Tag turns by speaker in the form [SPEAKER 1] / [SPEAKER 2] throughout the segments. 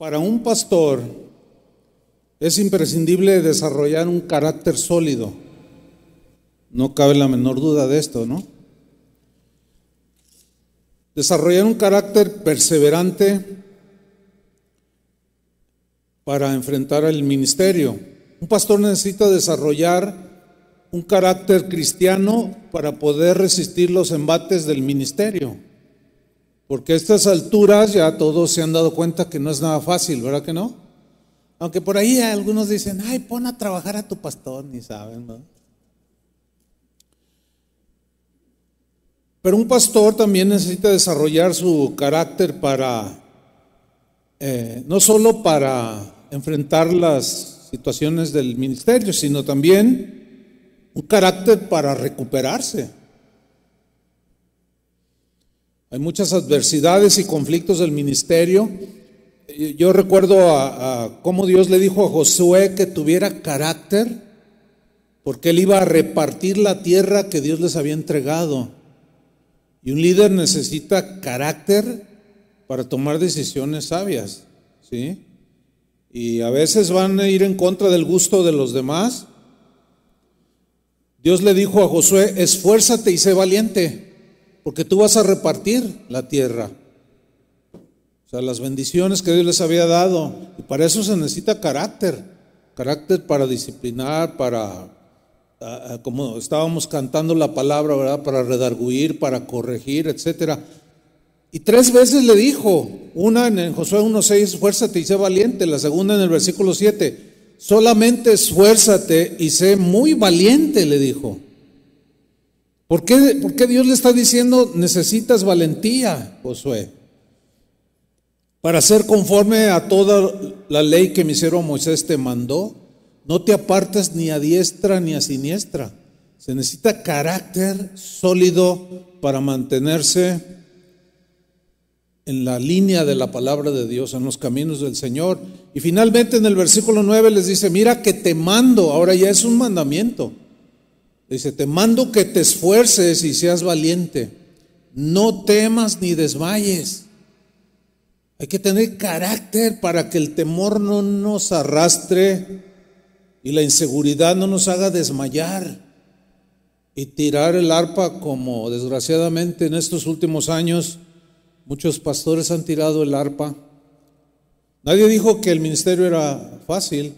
[SPEAKER 1] Para un pastor es imprescindible desarrollar un carácter sólido. No cabe la menor duda de esto, ¿no? Desarrollar un carácter perseverante para enfrentar el ministerio. Un pastor necesita desarrollar un carácter cristiano para poder resistir los embates del ministerio. Porque a estas alturas ya todos se han dado cuenta que no es nada fácil, ¿verdad que no? Aunque por ahí algunos dicen, ay, pon a trabajar a tu pastor, ni saben, ¿no? Pero un pastor también necesita desarrollar su carácter para, eh, no solo para enfrentar las situaciones del ministerio, sino también un carácter para recuperarse. Hay muchas adversidades y conflictos del ministerio. Yo recuerdo a, cómo Dios le dijo a Josué que tuviera carácter, porque él iba a repartir la tierra que Dios les había entregado. Y un líder necesita carácter para tomar decisiones sabias, ¿sí? Y a veces van a ir en contra del gusto de los demás. Dios le dijo a Josué, esfuérzate y sé valiente porque tú vas a repartir la tierra. O sea, las bendiciones que Dios les había dado. Y para eso se necesita carácter. Carácter para disciplinar, para, como estábamos cantando la palabra, ¿verdad? Para redarguir, para corregir, etcétera. Y tres veces le dijo, una en Josué 1.6, esfuérzate y sé valiente, la segunda en el versículo 7, solamente esfuérzate y sé muy valiente, le dijo. ¿Por qué, Dios le está diciendo necesitas valentía, Josué? Para ser conforme a toda la ley que mi siervo Moisés te mandó, no te apartes ni a diestra ni a siniestra. Se necesita carácter sólido para mantenerse en la línea de la palabra de Dios, en los caminos del Señor. Y finalmente en el versículo 9 les dice, mira que te mando, ahora ya es un mandamiento. Dice, te mando que te esfuerces y seas valiente. No temas ni desmayes. Hay que tener carácter para que el temor no nos arrastre y la inseguridad no nos haga desmayar y tirar el arpa como desgraciadamente en estos últimos años muchos pastores han tirado el arpa. Nadie dijo que el ministerio era fácil.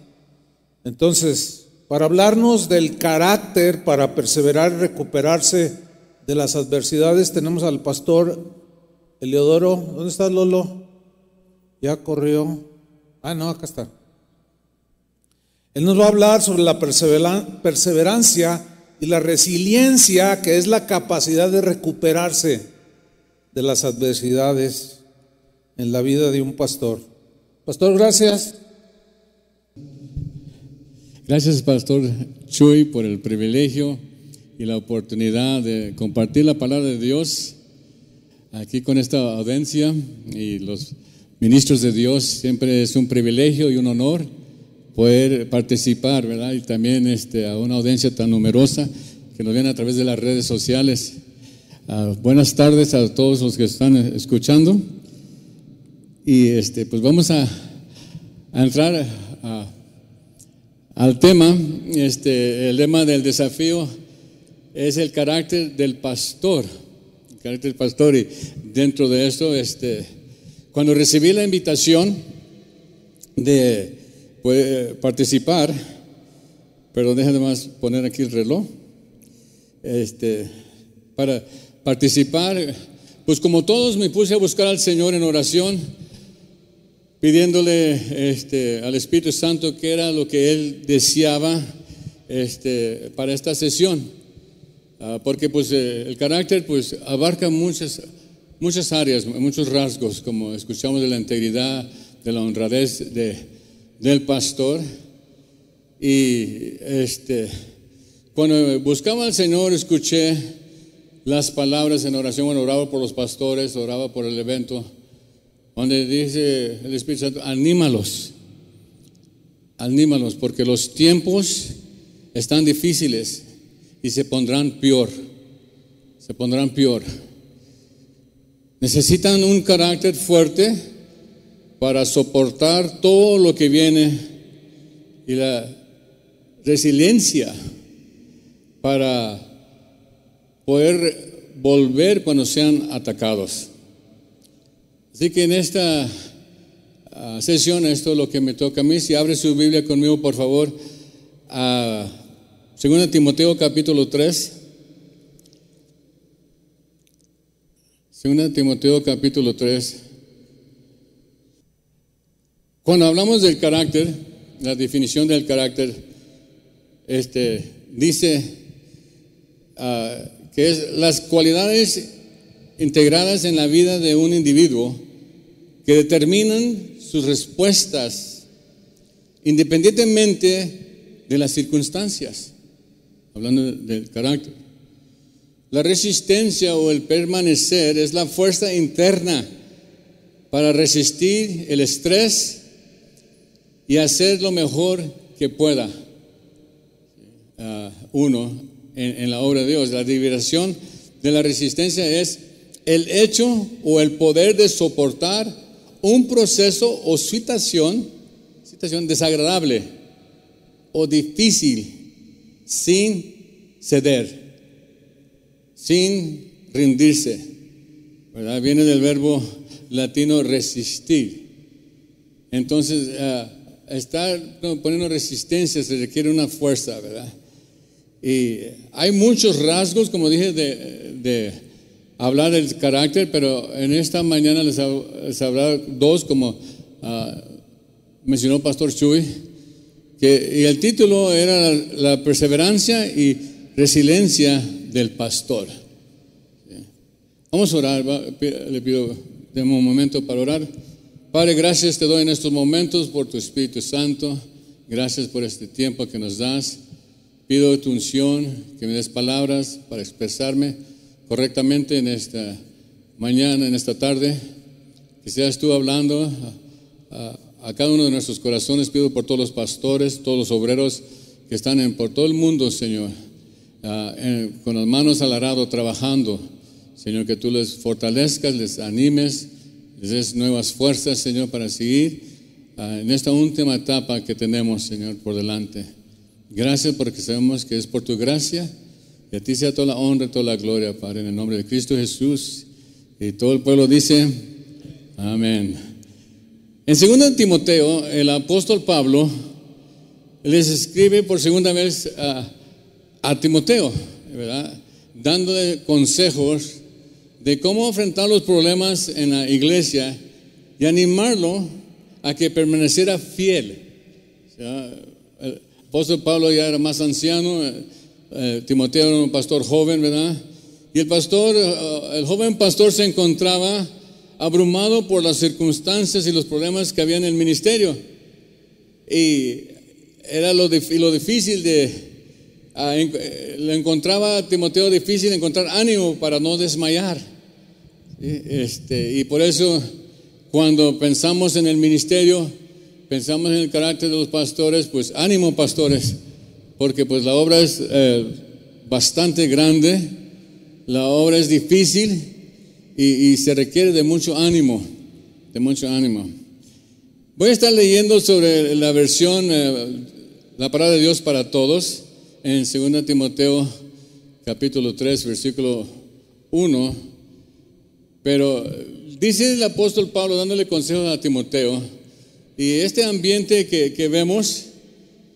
[SPEAKER 1] Entonces, para hablarnos del carácter para perseverar y recuperarse de las adversidades, tenemos al pastor Eleodoro. ¿Dónde está Lolo? Ya corrió. Ah, no, acá está. Él nos va a hablar sobre la perseverancia y la resiliencia, que es la capacidad de recuperarse de las adversidades en la vida de un pastor. Pastor, gracias.
[SPEAKER 2] Gracias, Pastor Chuy, por el privilegio y la oportunidad de compartir la palabra de Dios aquí con esta audiencia y los ministros de Dios. Siempre es un privilegio y un honor poder participar, ¿verdad? Y también este, a una audiencia tan numerosa que nos viene a través de las redes sociales. Ah, buenas tardes a todos los que están escuchando. Y este, pues vamos a, a entrar a al tema, este, el tema del desafío es el carácter del pastor, el carácter del pastor. Y dentro de esto, este, cuando recibí la invitación de pues, participar, pero déjame más poner aquí el reloj, este, para participar, pues como todos me puse a buscar al Señor en oración, pidiéndole este, al Espíritu Santo qué era lo que él deseaba este, para esta sesión. Ah, porque pues eh, el carácter pues abarca muchas, muchas áreas, muchos rasgos, como escuchamos de la integridad, de la honradez de, del pastor. Y este, cuando buscaba al Señor, escuché las palabras en oración, bueno, oraba por los pastores, oraba por el evento donde dice el Espíritu Santo, anímalos, anímalos, porque los tiempos están difíciles y se pondrán peor, se pondrán peor. Necesitan un carácter fuerte para soportar todo lo que viene y la resiliencia para poder volver cuando sean atacados. Así que en esta ah, sesión, esto es lo que me toca a mí. Si abre su Biblia conmigo, por favor, a 2 Timoteo capítulo 3. 2 Timoteo capítulo 3. Cuando hablamos del carácter, la definición del carácter, este, dice ah, que es las cualidades integradas en la vida de un individuo que determinan sus respuestas independientemente de las circunstancias, hablando del carácter. La resistencia o el permanecer es la fuerza interna para resistir el estrés y hacer lo mejor que pueda uh, uno en, en, la obra de Dios. La liberación de la resistencia es el hecho o el poder de soportar un proceso o situación, situación desagradable o difícil sin ceder, sin rendirse. ¿verdad? Viene del verbo latino resistir. Entonces, uh, estar poniendo resistencia se requiere una fuerza, ¿verdad? Y hay muchos rasgos, como dije, de hablar del carácter, pero en esta mañana les, habrá dos, como uh, mencionó Pastor Chuy, que, y el título era la, perseverancia y resiliencia del pastor. Vamos a orar, le pido de un momento para orar. Padre, gracias te doy en estos momentos por tu Espíritu Santo. Gracias por este tiempo que nos das. Pido tu unción, que me des palabras para expresarme correctamente en esta mañana, en esta tarde. Que seas tú hablando a, cada uno de nuestros corazones. Pido por todos los pastores, todos los obreros que están en, por todo el mundo, Señor, con las manos al arado trabajando. Señor, que tú les fortalezcas, les animes, les des nuevas fuerzas, Señor, para seguir en esta última etapa que tenemos, Señor, por delante. Gracias porque sabemos que es por tu gracia y a ti sea toda la honra, toda la gloria, Padre, en el nombre de Cristo Jesús. Y todo el pueblo dice, amén. En 2 Timoteo, el apóstol Pablo les escribe por segunda vez a, Timoteo, ¿verdad? Dándole consejos de cómo enfrentar los problemas en la iglesia y animarlo a que permaneciera fiel. el apóstol Pablo ya era más anciano eh, Timoteo era un pastor joven, ¿verdad? Y el pastor, eh, el joven pastor se encontraba abrumado por las circunstancias y los problemas que había en el ministerio. Y era lo, lo difícil de, ah, eh, le encontraba a Timoteo difícil encontrar ánimo para no desmayar. Este, y por eso cuando pensamos en el ministerio, pensamos en el carácter de los pastores, pues ánimo pastores porque pues la obra es eh, bastante grande, la obra es difícil y, se requiere de mucho ánimo, de mucho ánimo. Voy a estar leyendo sobre la versión, eh, la palabra de Dios para todos, en 2 Timoteo capítulo 3, versículo 1, pero dice el apóstol Pablo dándole consejos a Timoteo, y este ambiente que, que vemos,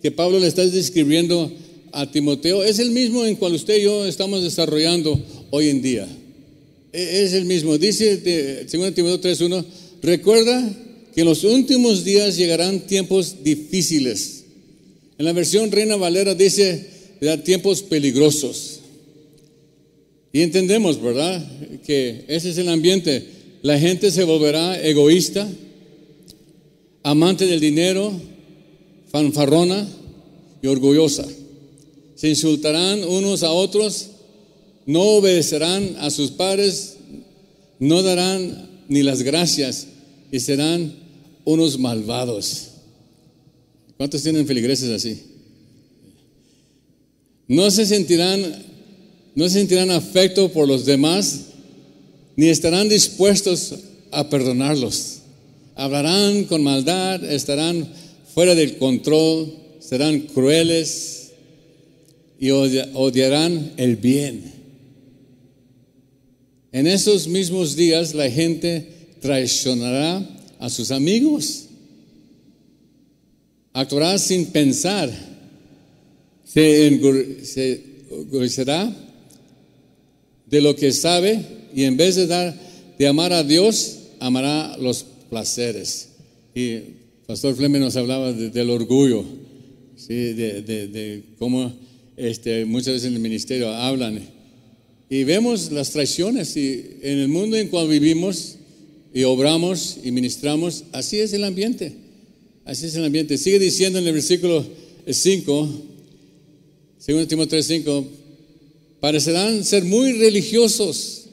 [SPEAKER 2] que Pablo le está describiendo a Timoteo es el mismo en cual usted y yo estamos desarrollando hoy en día. E, es el mismo. Dice 2 Timoteo 3.1, recuerda que en los últimos días llegarán tiempos difíciles. En la versión Reina Valera dice, tiempos peligrosos. Y entendemos, ¿verdad? Que ese es el ambiente. La gente se volverá egoísta, amante del dinero, fanfarrona y orgullosa. Se insultarán unos a otros, no obedecerán a sus padres, no darán ni las gracias y serán unos malvados. ¿Cuántos tienen feligreses así? No se sentirán, no se sentirán afecto por los demás, ni estarán dispuestos a perdonarlos. hablarán con maldad, estarán fuera del control, serán crueles y odiarán el bien. En esos mismos días la gente traicionará a sus amigos, actuará sin pensar, se engorrecerá de lo que sabe y en vez de dar de amar a Dios, amará los placeres. Y Pastor Fleming nos hablaba del orgullo, ¿sí? de, cómo este, muchas veces en el ministerio hablan. Y vemos las traiciones y en el mundo en cual vivimos y obramos y ministramos, así es el ambiente. Así es el ambiente. Sigue diciendo en el versículo 5, 2 Timoteo 5, parecerán ser muy religiosos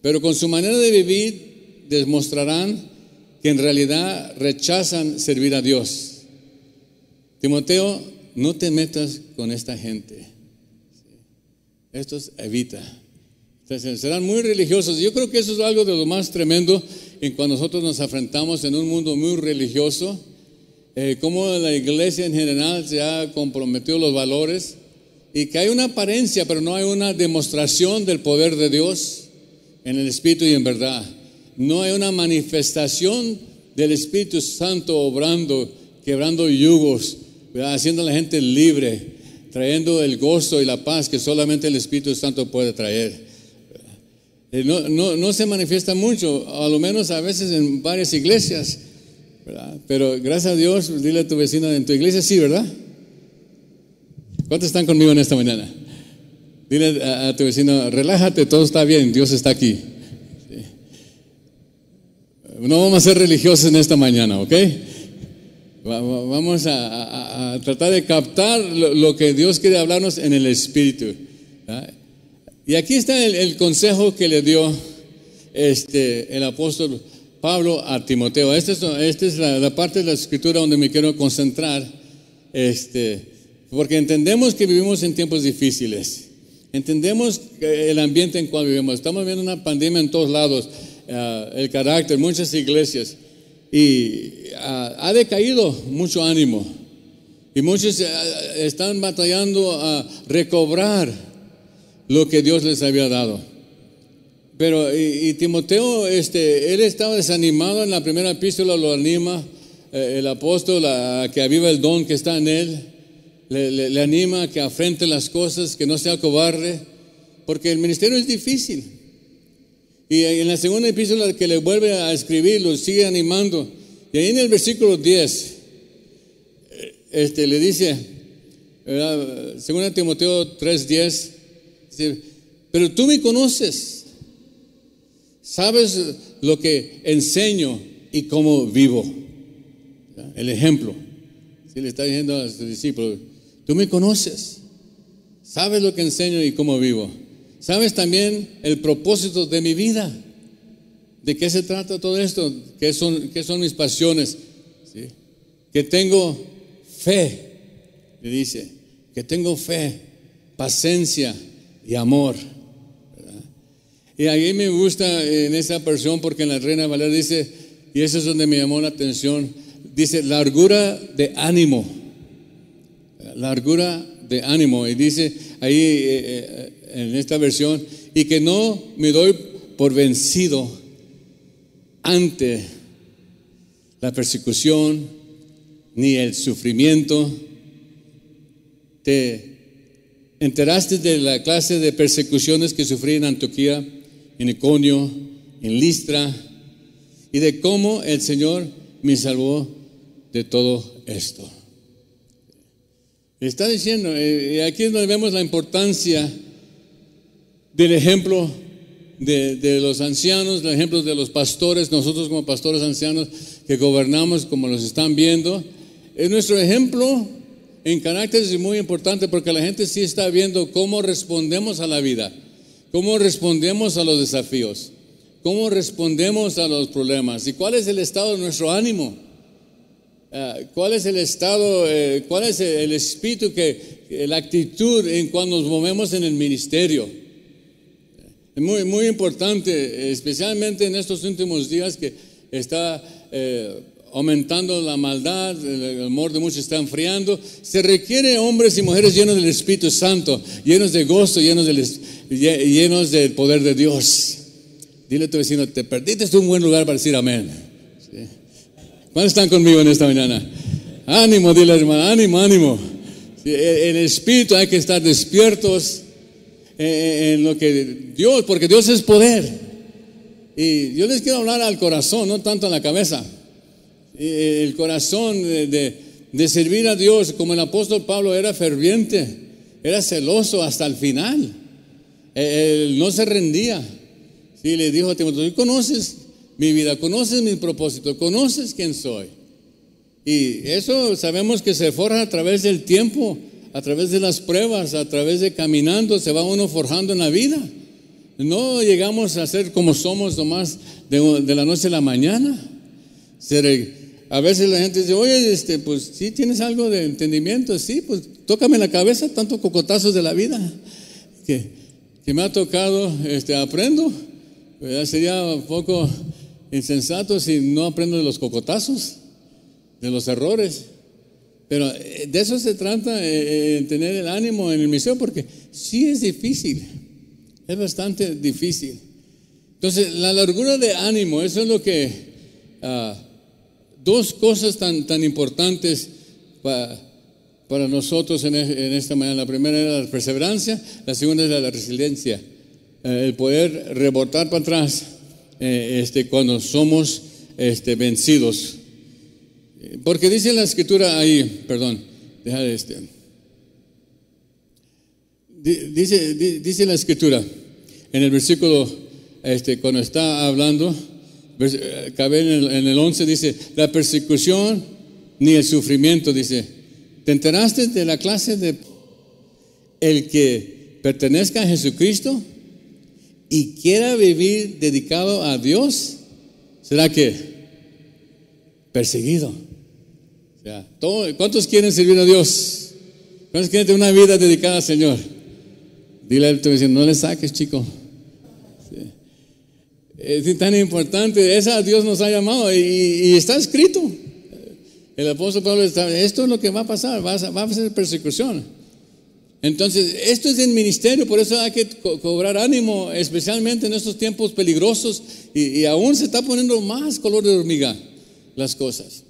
[SPEAKER 2] pero con su manera de vivir demostrarán que en realidad rechazan servir a Dios. Timoteo, no te metas con esta gente. Estos evita. serán muy religiosos. Yo creo que eso es algo de lo más tremendo en cuando nosotros nos enfrentamos en un mundo muy religioso, eh, como la iglesia en general se ha comprometido los valores y que hay una apariencia, pero no hay una demostración del poder de Dios en el Espíritu y en verdad. No hay una manifestación del Espíritu Santo obrando, quebrando yugos, haciendo a la gente libre, trayendo el gozo y la paz que solamente el Espíritu Santo puede traer. Eh, no, no, se manifiesta mucho, a lo menos a veces en varias iglesias, pero gracias a Dios, dile a tu vecino en tu iglesia, sí, ¿verdad? ¿Cuántos están conmigo en esta mañana? Dile a, tu vecino, relájate, todo está bien, Dios está aquí. No vamos a ser religiosos en esta mañana, ¿ok? Vamos a, tratar de captar lo, que Dios quiere hablarnos en el Espíritu. Y aquí está el, consejo que le dio este, el apóstol Pablo a Timoteo. Esta es, la, parte de la escritura donde me quiero concentrar, este, porque entendemos que vivimos en tiempos difíciles. Entendemos el ambiente en cual vivimos. Estamos viendo una pandemia en todos lados, eh, el carácter, muchas iglesias. Y ah, ha decaído mucho ánimo. Y muchos eh, están batallando a recobrar lo que Dios les había dado. Pero, y, Timoteo, este, él estaba desanimado en la primera epístola, lo anima eh, el apóstol a que aviva el don que está en él le, anima a que afrente las cosas, que no sea cobarde, porque el ministerio es difícil. Y en la segunda epístola que le vuelve a escribir, lo sigue animando. Y ahí en el versículo 10, eh, este, le dice, según Timoteo 3:10, pero tú me conoces, sabes lo que enseño y cómo vivo. El ejemplo. Si le está diciendo a sus discípulos, Tú me conoces, sabes lo que enseño y cómo vivo. Sabes también el propósito de mi vida. ¿De qué se trata todo esto? ¿Qué son, qué son mis pasiones? Que tengo fe, le dice, que tengo fe, paciencia y amor. Y ahí me gusta en esa persona porque en la Reina Valera dice, y eso es donde me llamó la atención, dice largura de ánimo largura de ánimo. Y dice ahí eh, eh, en esta versión, y que no me doy por vencido ante la persecución ni el sufrimiento. Te enteraste de la clase de persecuciones que sufrí en Antioquía, en Iconio, en Listra, y de cómo el Señor me salvó de todo esto. Está diciendo, eh, aquí es vemos la importancia del ejemplo de, los ancianos, el ejemplo de los pastores, nosotros como pastores ancianos que gobernamos como los están viendo. Es nuestro ejemplo en carácter es muy importante porque la gente sí está viendo cómo respondemos a la vida, cómo respondemos a los desafíos, cómo respondemos a los problemas y cuál es el estado de nuestro ánimo. Ah, ¿Cuál es el estado, eh, cuál es el espíritu, que, la actitud en cuando nos movemos en el ministerio? Es muy, muy importante, especialmente en estos últimos días que, está eh, aumentando la maldad, el amor de muchos está enfriando. Se requiere hombres y mujeres llenos del Espíritu Santo, llenos de gozo, llenos del, llenos del poder de Dios. Dile a tu vecino, te perdiste un buen lugar para decir amén. ¿Cuántos están conmigo en esta mañana? Ánimo, dile hermano, ánimo, ánimo. El espíritu hay que estar despiertos en lo que Dios, porque Dios es poder. Y yo les quiero hablar al corazón, no tanto a la cabeza. El corazón de, de servir a Dios, como el apóstol Pablo era ferviente, era celoso hasta el final. Él no se rendía. Sí, le dijo a Timoteo, conoces mi vida, conoces mi propósito, conoces quién soy. Y eso sabemos que se forja a través del tiempo, a través de las pruebas, a través de caminando, se va uno forjando en la vida. No llegamos a ser como somos nomás de, de la noche a la mañana. a veces la gente dice, oye, este, pues sí tienes algo de entendimiento, sí, pues tócame la cabeza, tanto cocotazos de la vida que, que me ha tocado, este, aprendo. Sería un poco insensato si no aprendo de los cocotazos, de los errores. Pero eh, de eso se trata, eh, tener el ánimo en el misión, porque sí es difícil, es bastante difícil. Entonces, la largura de ánimo, eso es lo que, ah, dos cosas tan, tan importantes para nosotros en, esta mañana. La primera era la perseverancia, la segunda era la resiliencia. Eh, el poder rebotar para atrás eh, este, cuando somos este, vencidos. Porque dice la escritura ahí, perdón, deja este. Dice, dice la escritura en el versículo, este, cuando está hablando, cabe en el, en el 11, dice, la persecución ni el sufrimiento, dice, ¿te enteraste de la clase de el que pertenezca a Jesucristo? y quiera vivir dedicado a Dios, será que perseguido. ¿Cuántos quieren servir a Dios? ¿Cuántos quieren tener una vida dedicada al Señor? Dile a tu no le saques, chico. Es tan importante, esa Dios nos ha llamado y, está escrito. El apóstol Pablo está, esto es lo que va a pasar, va a, va a ser persecución. Entonces, esto es el ministerio, por eso hay que cobrar ánimo, especialmente en estos tiempos peligrosos y, aún se está poniendo más color de hormiga las cosas.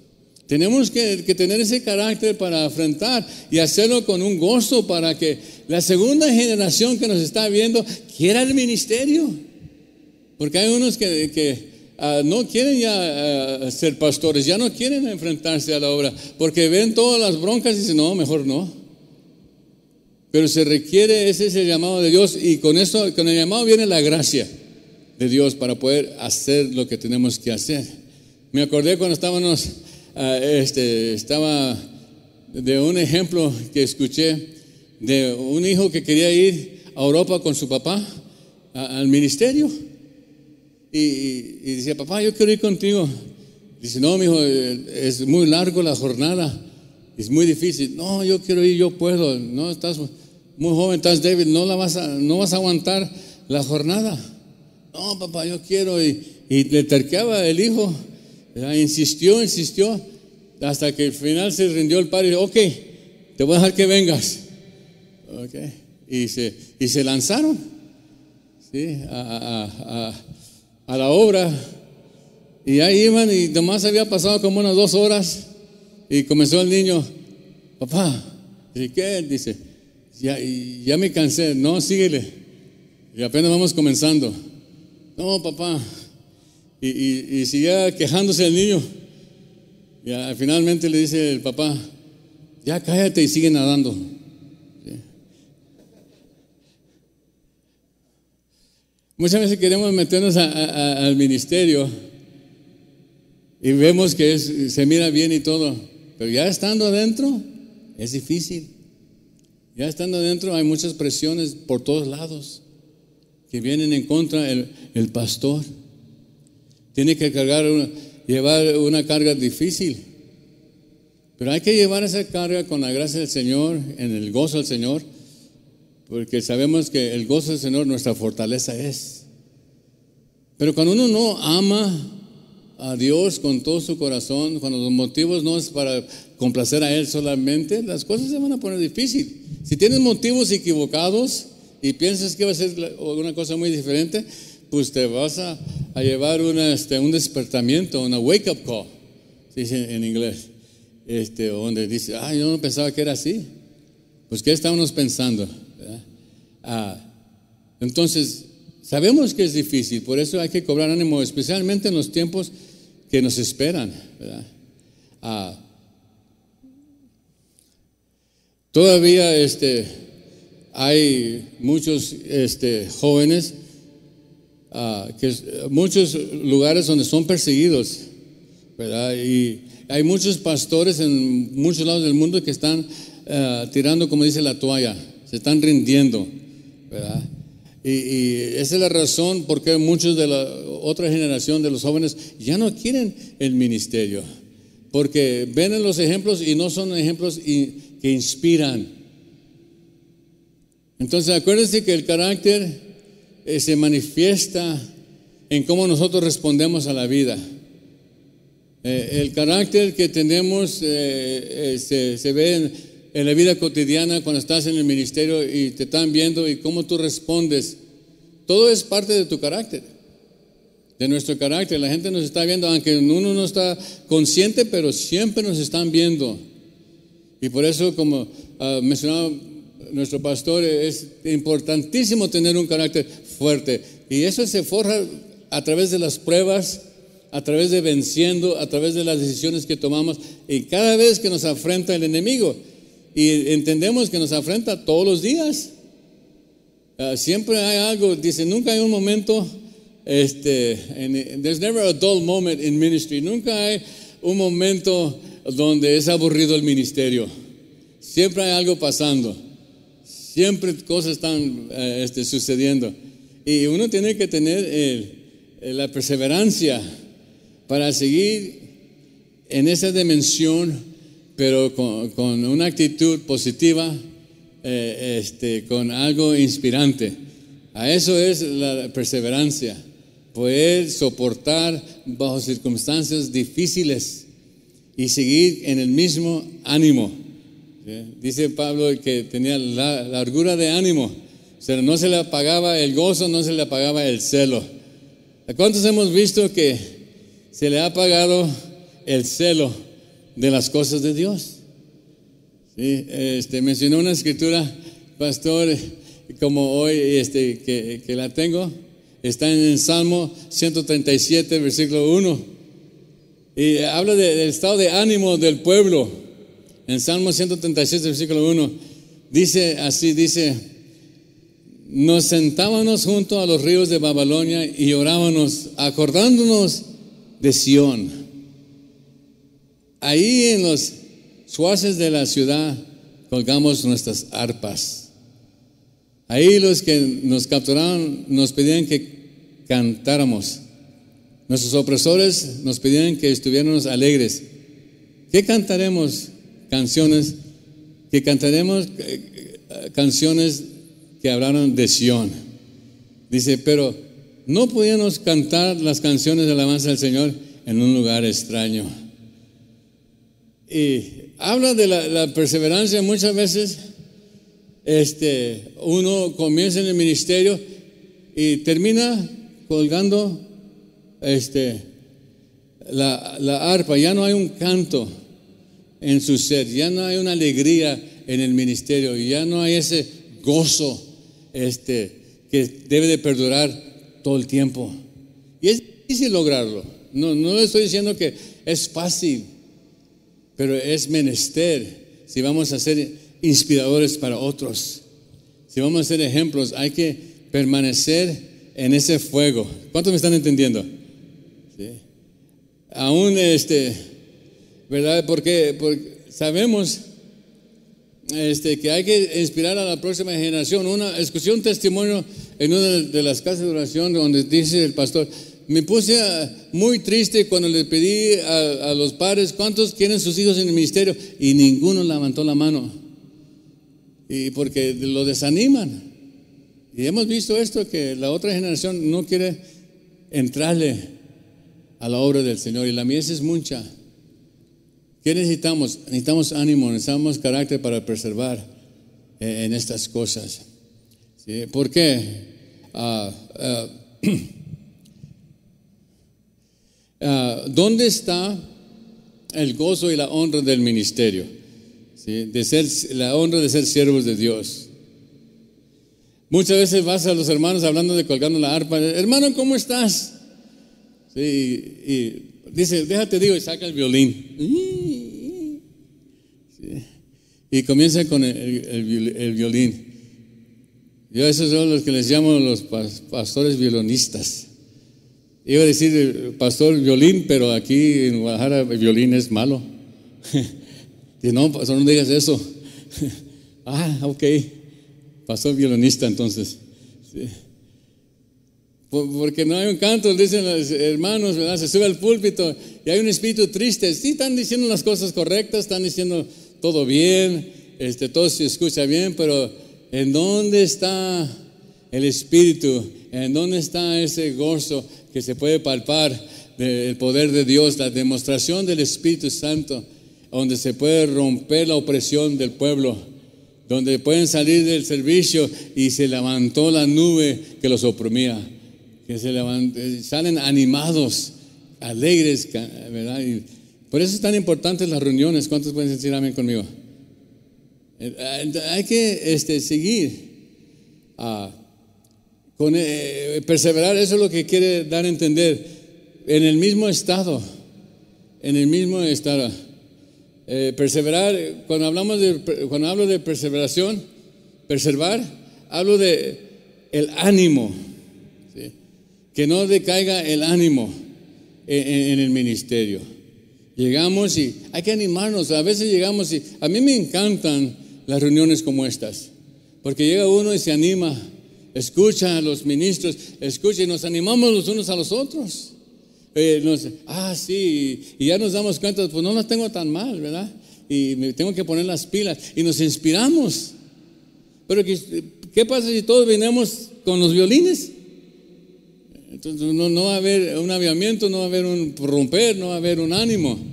[SPEAKER 2] Tenemos que, tener ese carácter para afrontar y hacerlo con un gozo para que la segunda generación que nos está viendo quiera el ministerio. Porque hay unos que, ah, no quieren ya ah, ser pastores, ya no quieren enfrentarse a la obra, porque ven todas las broncas y dicen, no, mejor no. Pero se requiere, ese es el llamado de Dios y con eso, con el llamado viene la gracia de Dios para poder hacer lo que tenemos que hacer. Me acordé cuando estábamos, este, estaba de un ejemplo que escuché de un hijo que quería ir a Europa con su papá al ministerio y, y, decía, papá, yo quiero ir contigo. Dice, no, mi hijo, es muy largo la jornada es muy difícil. No, yo quiero ir, yo puedo. No, estás muy joven, estás débil, no, la vas, a, no vas a aguantar la jornada. No, papá, yo quiero. Y, le terqueaba el hijo. Insistió, insistió, hasta que al final se rindió el padre y dijo, ok, te voy a dejar que vengas. Okay. Y, se, y se lanzaron ¿sí? a, a, a la obra. Y ahí iban y nomás había pasado como unas dos horas y comenzó el niño, papá, ¿y qué? Dice, ya, ya me cansé, no, síguele. Y apenas vamos comenzando. No, papá. Y, y, y quejándose el niño. Y finalmente le dice el papá, ya cállate y sigue nadando. Muchas veces queremos meternos al ministerio y vemos que se mira bien y todo, pero ya estando adentro, es difícil. Ya estando adentro hay muchas presiones por todos lados que vienen en contra del el pastor. Tiene que cargar llevar una carga difícil. Pero hay que llevar esa carga con la gracia del Señor, en el gozo del Señor, porque sabemos que el gozo del Señor nuestra fortaleza es. Pero cuando uno no ama a Dios con todo su corazón, cuando los motivos no es para complacer a Él solamente, las cosas se van a poner difícil. Si tienes motivos equivocados y piensas que va a ser una cosa muy diferente, pues te vas a, llevar una, este, un despertamiento, una wake up call, dice en inglés, este, donde dice, ah, yo no pensaba que era así. Pues, ¿qué estábamos pensando? Ah, entonces, sabemos que es difícil, por eso hay que cobrar ánimo, especialmente en los tiempos que nos esperan. Ah, todavía este, hay muchos este, jóvenes, ah, que, muchos lugares donde son perseguidos, y hay muchos pastores en muchos lados del mundo que están ah, tirando, como dice la toalla, se están rindiendo. Y, y, esa es la razón por qué muchos de la otra generación de los jóvenes ya no quieren el ministerio, porque ven los ejemplos y no son ejemplos que inspiran. Entonces acuérdense que el carácter eh, se manifiesta en cómo nosotros respondemos a la vida. Eh, el carácter que tenemos eh, se, se, ve en, en la vida cotidiana cuando estás en el ministerio y te están viendo y cómo tú respondes. Todo es parte de tu carácter, de nuestro carácter. La gente nos está viendo, aunque uno no está consciente, pero siempre nos están viendo. Y por eso, como uh, mencionaba nuestro pastor, es importantísimo tener un carácter fuerte. Y eso se forja a través de las pruebas, a través de venciendo, a través de las decisiones que tomamos y cada vez que nos afrenta el enemigo. Y entendemos que nos afrenta todos los días. Ah, siempre hay algo, dice, nunca hay un momento, este, there's never a dull moment in ministry. Nunca hay un momento donde es aburrido el ministerio. Siempre hay algo pasando. Siempre cosas están eh, este, sucediendo. Y uno tiene que tener la perseverancia para seguir en esa dimensión pero con, una actitud positiva, eh, este, con algo inspirante. A eso es la perseverancia, poder soportar bajo circunstancias difíciles y seguir en el mismo ánimo. Dice Pablo que tenía la largura de ánimo, o sea, no se le apagaba el gozo, no se le apagaba el celo. ¿A cuántos hemos visto que se le ha apagado el celo? de las cosas de Dios. ¿Sí? Este, mencionó una escritura, pastor, como hoy este, que, la tengo, está en el Salmo 137, versículo 1. Y habla del estado de ánimo del pueblo. En Salmo 137, versículo 1, dice así, dice, nos sentábamos junto a los ríos de Babilonia y orábamos, acordándonos de Sión Ahí en los suaces de la ciudad colgamos nuestras arpas. Ahí los que nos capturaron nos pedían que cantáramos. Nuestros opresores nos pedían que estuviéramos alegres. ¿Qué cantaremos? Canciones, que cantaremos eh, canciones que hablaron de Sión. Dice, pero no podíamos cantar las canciones de alabanza del Señor en un lugar extraño. Y habla de la, perseverancia muchas veces. Este, uno comienza en el ministerio y termina colgando este, la, la, arpa. Ya no hay un canto en su ser, ya no hay una alegría en el ministerio, ya no hay ese gozo este, que debe de perdurar todo el tiempo. Y es difícil lograrlo. No, no estoy diciendo que es fácil pero es menester si vamos a ser inspiradores para otros, si vamos a ser ejemplos, hay que permanecer en ese fuego. ¿Cuántos me están entendiendo? Aún este, ¿verdad? Porque sabemos este, que hay que inspirar a la próxima generación. Una, escuché un testimonio en una de las casas de oración donde dice el pastor, me puse muy triste cuando le pedí a, los padres cuántos quieren sus hijos en el ministerio y ninguno levantó la mano. Y porque lo desaniman. Y hemos visto esto, que la otra generación no quiere entrarle a la obra del Señor y la mies es mucha. ¿Qué necesitamos? Necesitamos ánimo, necesitamos carácter para preservar eh, en estas cosas. ¿Por qué? Ah, ah, ah, ¿Dónde está el gozo y la honra del ministerio? De ser, la honra de ser siervos de Dios. Muchas veces vas a los hermanos hablando de colgando la arpa. Hermano, ¿cómo estás? Y, dice, déjate digo, y saca el violín. Y comienza con el, violín. Yo esos son los que les llamo los pastores violonistas. Iba a decir pastor violín, pero aquí en Guadalajara el violín es malo. y no, pastor, no digas eso. ah, ok. Pastor violonista entonces. Porque no hay un canto, dicen los hermanos, ¿verdad? Se sube al púlpito y hay un espíritu triste. Sí, están diciendo las cosas correctas, están diciendo todo bien, este, todo se escucha bien, pero ¿en dónde está el espíritu? ¿En dónde está ese gozo que se puede palpar del poder de Dios, la demostración del Espíritu Santo, donde se puede romper la opresión del pueblo? donde pueden salir del servicio y se levantó la nube que los oprimía, que se eh, salen animados, alegres, ¿verdad? Por eso es tan importantes las reuniones. ¿Cuántos pueden decir amén conmigo? Eh, eh, hay que este, seguir, ah, con, perseverar, eso es lo que quiere dar a entender, en el mismo estado, en el mismo estado. Eh, perseverar, cuando, hablamos de, cuando hablo de perseveración, preservar, hablo de el ánimo, que no decaiga el ánimo en, el ministerio. Llegamos y hay que animarnos, a veces llegamos y a mí me encantan las reuniones como estas, porque llega uno y se anima, escucha a los ministros, escucha y nos animamos los unos a los otros. Eh, ah, sí, y ya nos damos cuenta, pues no las tengo tan mal, ¿verdad? Y me tengo que poner las pilas y nos inspiramos. Pero ¿qué, pasa si todos venimos con los violines? Entonces no, no va a haber un aviamiento, no va a haber un romper, no va a haber un ánimo.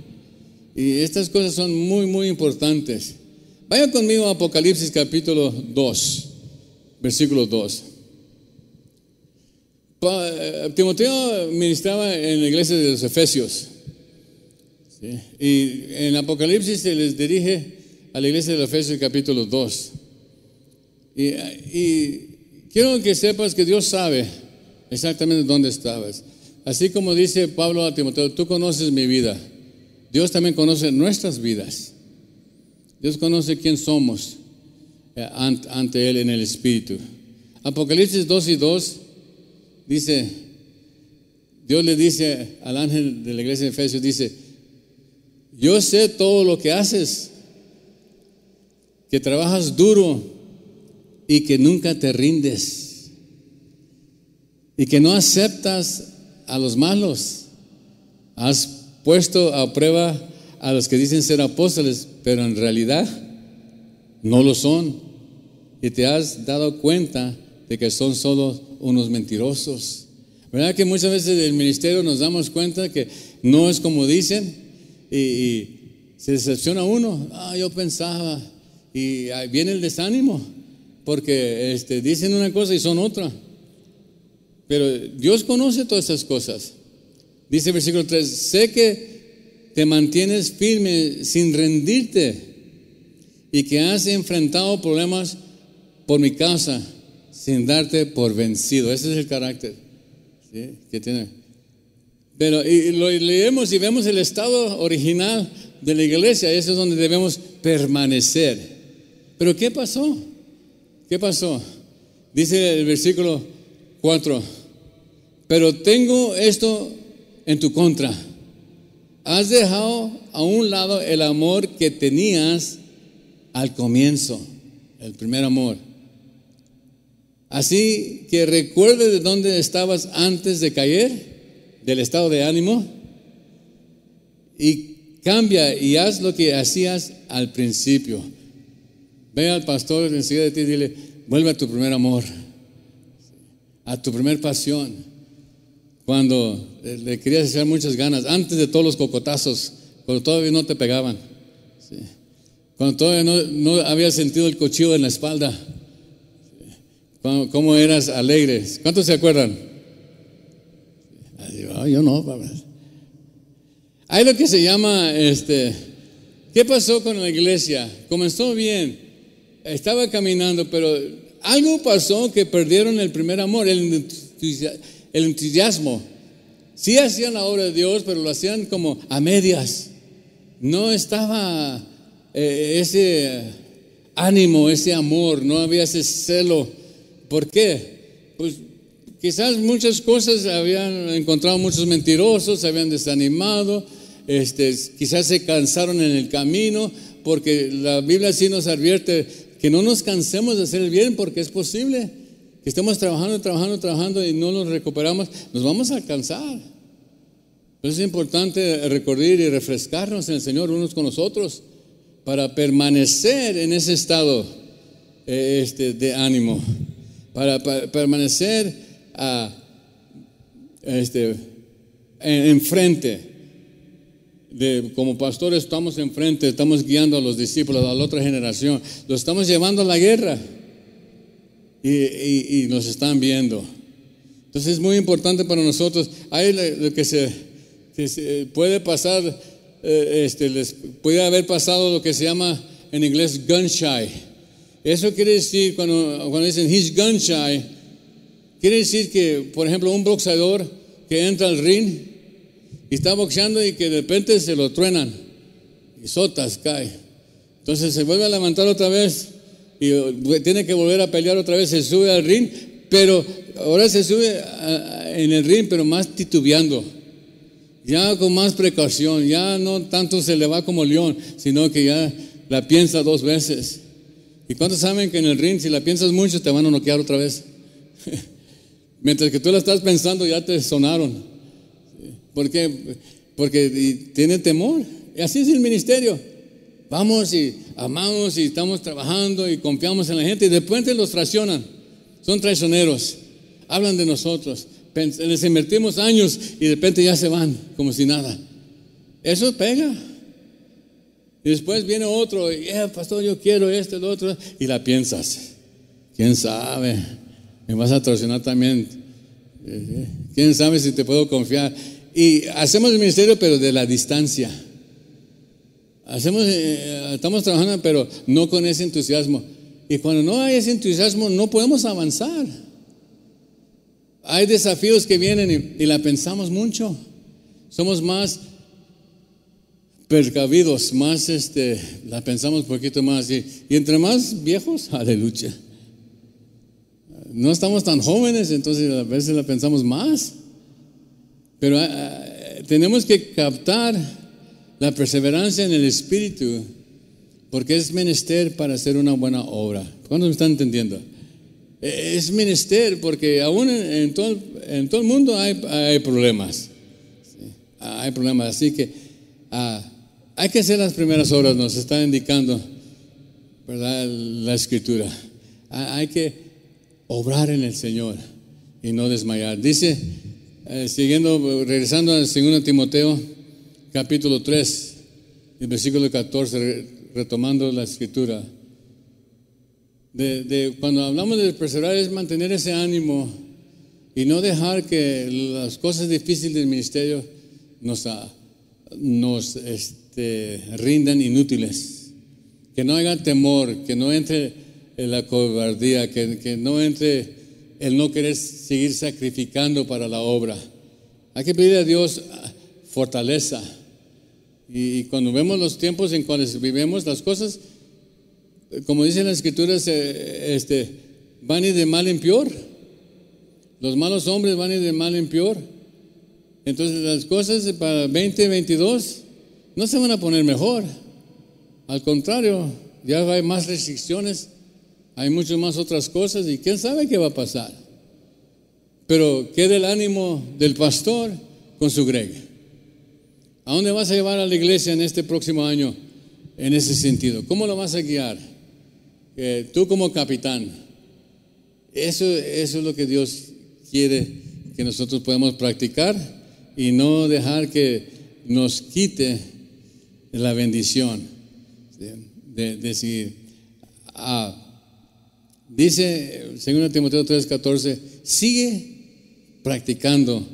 [SPEAKER 2] Y estas cosas son muy, muy importantes. Vaya conmigo a Apocalipsis capítulo 2, versículo 2. Eh, Timoteo ministraba en la iglesia de los Efesios. Y en Apocalipsis se les dirige a la iglesia de los Efesios capítulo 2. Y, quiero que sepas que Dios sabe exactamente dónde estabas. Así como dice Pablo a Timoteo, tú conoces mi vida. Dios también conoce nuestras vidas. Dios conoce quién somos eh, ante Él en el Espíritu. Apocalipsis 2 y 2 Dice, Dios le dice al ángel de la iglesia de Efesios, dice, yo sé todo lo que haces, que trabajas duro y que nunca te rindes y que no aceptas a los malos. Has puesto a prueba a los que dicen ser apóstoles, pero en realidad no lo son. Y te has dado cuenta de que son solo unos mentirosos. ¿Verdad que muchas veces del ministerio nos damos cuenta que no es como dicen y, se decepciona uno? Ah, yo pensaba. Y viene el desánimo porque este, dicen una cosa y son otra. Pero Dios conoce todas esas cosas. Dice el versículo 3, sé que te mantienes firme sin rendirte y que has enfrentado problemas por mi casa sin darte por vencido. Ese es el carácter que tiene. Pero y lo leemos y vemos el estado original de la iglesia, eso es donde debemos permanecer. Pero ¿qué pasó? ¿Qué pasó? Dice el versículo 4, pero tengo esto en tu contra. Has dejado a un lado el amor que tenías al comienzo, el primer amor. Así que recuerde de dónde estabas antes de caer, del estado de ánimo, y cambia y haz lo que hacías al principio. Ve al pastor enseguida de ti y dile, vuelve a tu primer amor, a tu primer pasión. Cuando le querías echar muchas ganas, antes de todos los cocotazos, cuando todavía no te pegaban, cuando todavía no, habías sentido el cochillo en la espalda, cuando, cómo eras alegre. ¿Cuántos se acuerdan? yo no. Hay lo que se llama, este, ¿qué pasó con la iglesia? Comenzó bien, estaba caminando, pero algo pasó que perdieron el primer amor, el. Sí hacían la obra de Dios, pero lo hacían como a medias. No estaba eh, ese ánimo, ese amor, no había ese celo. ¿Por qué? Pues quizás muchas cosas habían encontrado muchos mentirosos, se habían desanimado, este, quizás se cansaron en el camino, porque la Biblia sí nos advierte que no nos cansemos de hacer el bien, porque es posible que estemos trabajando, trabajando, trabajando y no nos recuperamos, nos vamos a cansar. Pero es importante recordar y refrescarnos en el Señor unos con los otros para permanecer en ese estado eh, este, de ánimo, para, permanecer a, este, enfrente como pastores estamos enfrente, estamos guiando a los discípulos, a la otra generación, los estamos llevando a la guerra y, nos están viendo. Entonces es muy importante para nosotros, hay lo que se, puede pasar, eh, este, les puede haber pasado lo que se llama en inglés gun shy. Eso quiere decir, cuando, cuando dicen he's gun shy, quiere decir que, por ejemplo, un boxeador que entra al ring, y está boxeando y que de repente se lo truenan y sotas cae. Entonces se vuelve a levantar otra vez y uh, tiene que volver a pelear otra vez, se sube al ring, pero ahora se sube en el ring, pero más titubeando, ya con más precaución, ya no tanto se le va como león, sino que ya la piensa dos veces. ¿Y cuántos saben que en el ring, si la piensas mucho, te van a noquear otra vez? Mientras que tú la estás pensando, ya te sonaron. ¿Por qué? Porque tienen temor. Así es el ministerio. Vamos y amamos y estamos trabajando y confiamos en la gente y de repente los traicionan. Son traicioneros. Hablan de nosotros. Les invertimos años y de repente ya se van como si nada. Eso pega. Y después viene otro, y eh, pastor, yo quiero esto, el otro, y la piensas. ¿Quién sabe? Me vas a traicionar también. Eh, eh, ¿Quién sabe si te puedo confiar? Y hacemos el ministerio, pero de la distancia. Hacemos, eh, estamos trabajando, pero no con ese entusiasmo. Y cuando no hay ese entusiasmo, no podemos avanzar. Hay desafíos que vienen y, la pensamos mucho. Somos más percavidos, más este, la pensamos un poquito más. Y, entre más viejos, aleluya. No estamos tan jóvenes, entonces a veces la pensamos más. Pero ah, tenemos que captar la perseverancia en el Espíritu, porque es menester para hacer una buena obra. ¿Cuántos me están entendiendo? E, es menester porque aún en, todo, el mundo hay, problemas. Hay problemas. Así que ah, hay que hacer las primeras obras, nos está indicando ¿verdad? la escritura. hay que obrar en el Señor y no desmayar. Dice eh, siguiendo, regresando al 2 Timoteo, capítulo 3, el versículo 14, retomando la escritura. De, cuando hablamos de perseverar es mantener ese ánimo y no dejar que las cosas difíciles del ministerio nos, ah, nos este, rindan inútiles. Que no haya temor, que no entre en la cobardía, que, que no entre el no querer seguir sacrificando para la obra. Hay que pedir a Dios fortaleza. Y, cuando vemos los tiempos en cuales vivimos, las cosas, como dicen las escrituras, este, van ir de mal en peor. Los malos hombres van ir de mal en peor. Entonces las cosas para 2022 no se van a poner mejor. Al contrario, ya hay más restricciones hay muchas más otras cosas y quién sabe qué va a pasar. Pero queda el ánimo del pastor con su Greg. ¿A dónde vas a llevar a la iglesia en este próximo año en ese sentido? ¿Cómo lo vas a guiar? tú como capitán. Eso, eso es lo que Dios quiere que nosotros podemos practicar y no dejar que nos quite la bendición. De, decir, ah, dice 2 Timoteo 3:14, sigue practicando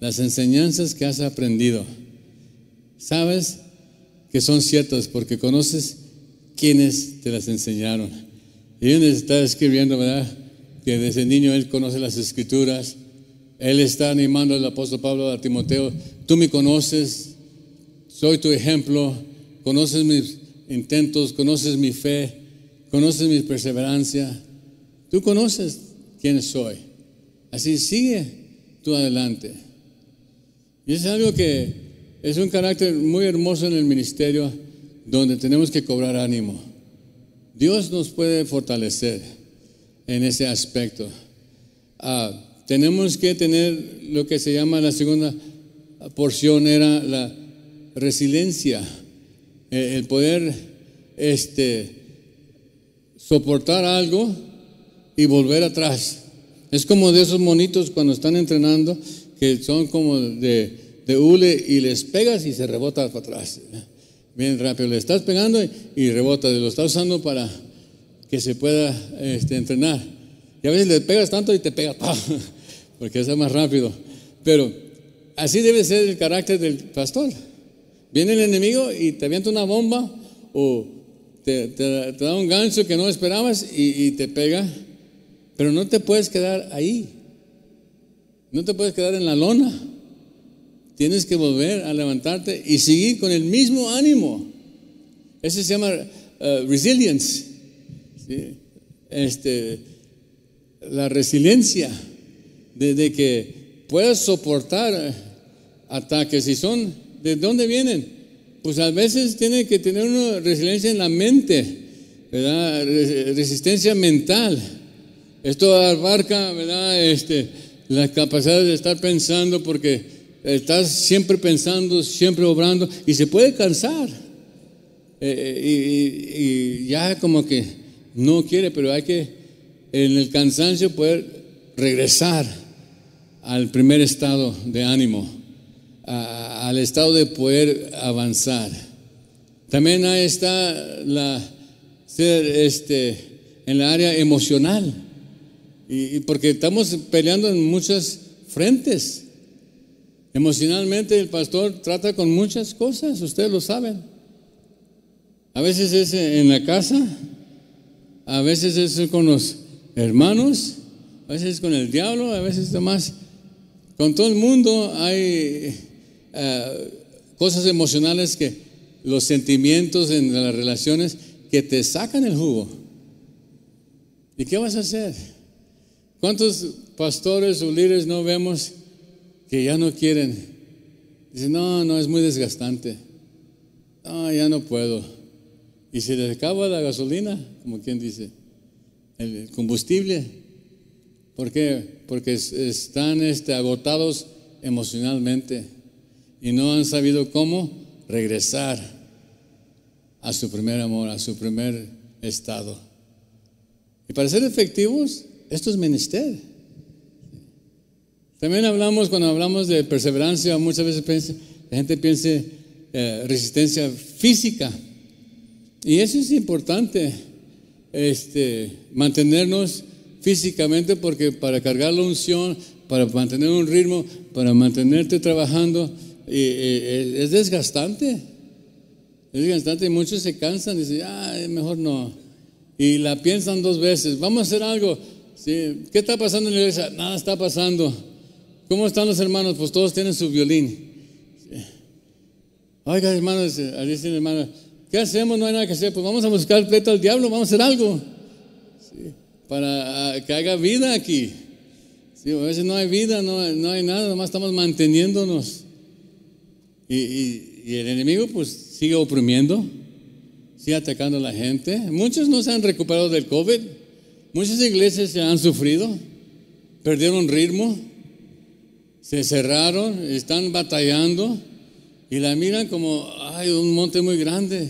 [SPEAKER 2] las enseñanzas que has aprendido. Sabes que son ciertas porque conoces quienes te las enseñaron. Y él está escribiendo, ¿verdad? Que desde niño él conoce las escrituras. Él está animando al apóstol Pablo a Timoteo. Tú me conoces, soy tu ejemplo, conoces mis intentos, conoces mi fe, conoces mi perseverancia. Tú conoces quién soy. Así sigue tú adelante. Y es algo que es un carácter muy hermoso en el ministerio donde tenemos que cobrar ánimo. Dios nos puede fortalecer en ese aspecto. Ah, tenemos que tener lo que se llama la segunda porción, era la resiliencia, eh, el poder este, soportar algo y volver atrás. Es como de esos monitos cuando están entrenando, que son como de, de hule y les pegas y se rebota para atrás bien rápido. Le estás pegando y, rebota, lo estás usando para que se pueda este, entrenar. Y a veces le pegas tanto y te pega, porque es más rápido. Pero así debe ser el carácter del pastor. Viene el enemigo y te avienta una bomba o te, da un gancho que no esperabas y, y te pega, pero no te puedes quedar ahí. No te puedes quedar en la lona. Tienes que volver a levantarte y seguir con el mismo ánimo. Eso se llama uh, resilience. Este, la resiliencia de, que puedas soportar ataques. ¿Y son de dónde vienen? Pues a veces tiene que tener una resiliencia en la mente, ¿verdad? Resistencia mental. Esto abarca, ¿verdad? Este, la capacidad de estar pensando porque estás siempre pensando, siempre obrando y se puede cansar. Eh, y, ya como que no quiere, pero hay que en el cansancio poder regresar al primer estado de ánimo, al estado de poder avanzar. También ahí está la ser este en la área emocional. y porque estamos peleando en muchas frentes. Emocionalmente el pastor trata con muchas cosas, ustedes lo saben. A veces es en la casa, a veces es con los hermanos, a veces es con el diablo, a veces más. Con todo el mundo hay eh, cosas emocionales que los sentimientos en las relaciones que te sacan el jugo. ¿Y qué vas a hacer? ¿Cuántos pastores o líderes no vemos que ya no quieren. Dicen, no, no, es muy desgastante. No, ya no puedo. Y se les acaba la gasolina, como quien dice, el combustible. ¿Por qué? Porque están este, agotados emocionalmente y no han sabido cómo regresar a su primer amor, a su primer estado. Y para ser efectivos, esto es menester. También hablamos, cuando hablamos de perseverancia, muchas veces la gente piensa eh, resistencia física. Y eso es importante, este, mantenernos físicamente, porque para cargar la unción, para mantener un ritmo, para mantenerte trabajando, es desgastante. Es desgastante y muchos se cansan y dicen, ah, mejor no. Y la piensan dos veces, vamos a hacer algo. ¿Qué está pasando en la iglesia? Nada está pasando. ¿Cómo están los hermanos? Pues todos tienen su violín. Oiga, hermanos, dicen hermanos, ¿qué hacemos? No hay nada que hacer. Pues vamos a buscar el pleito al diablo, vamos a hacer algo. Para ah, que haga vida aquí. a veces no hay vida, no, hay nada, nomás estamos manteniéndonos. Y, el enemigo pues sigue oprimiendo, sigue atacando a la gente. Muchos no se han recuperado del COVID. Muchas iglesias se han sufrido, perdieron ritmo se cerraron, están batallando y la miran como, ay, un monte muy grande.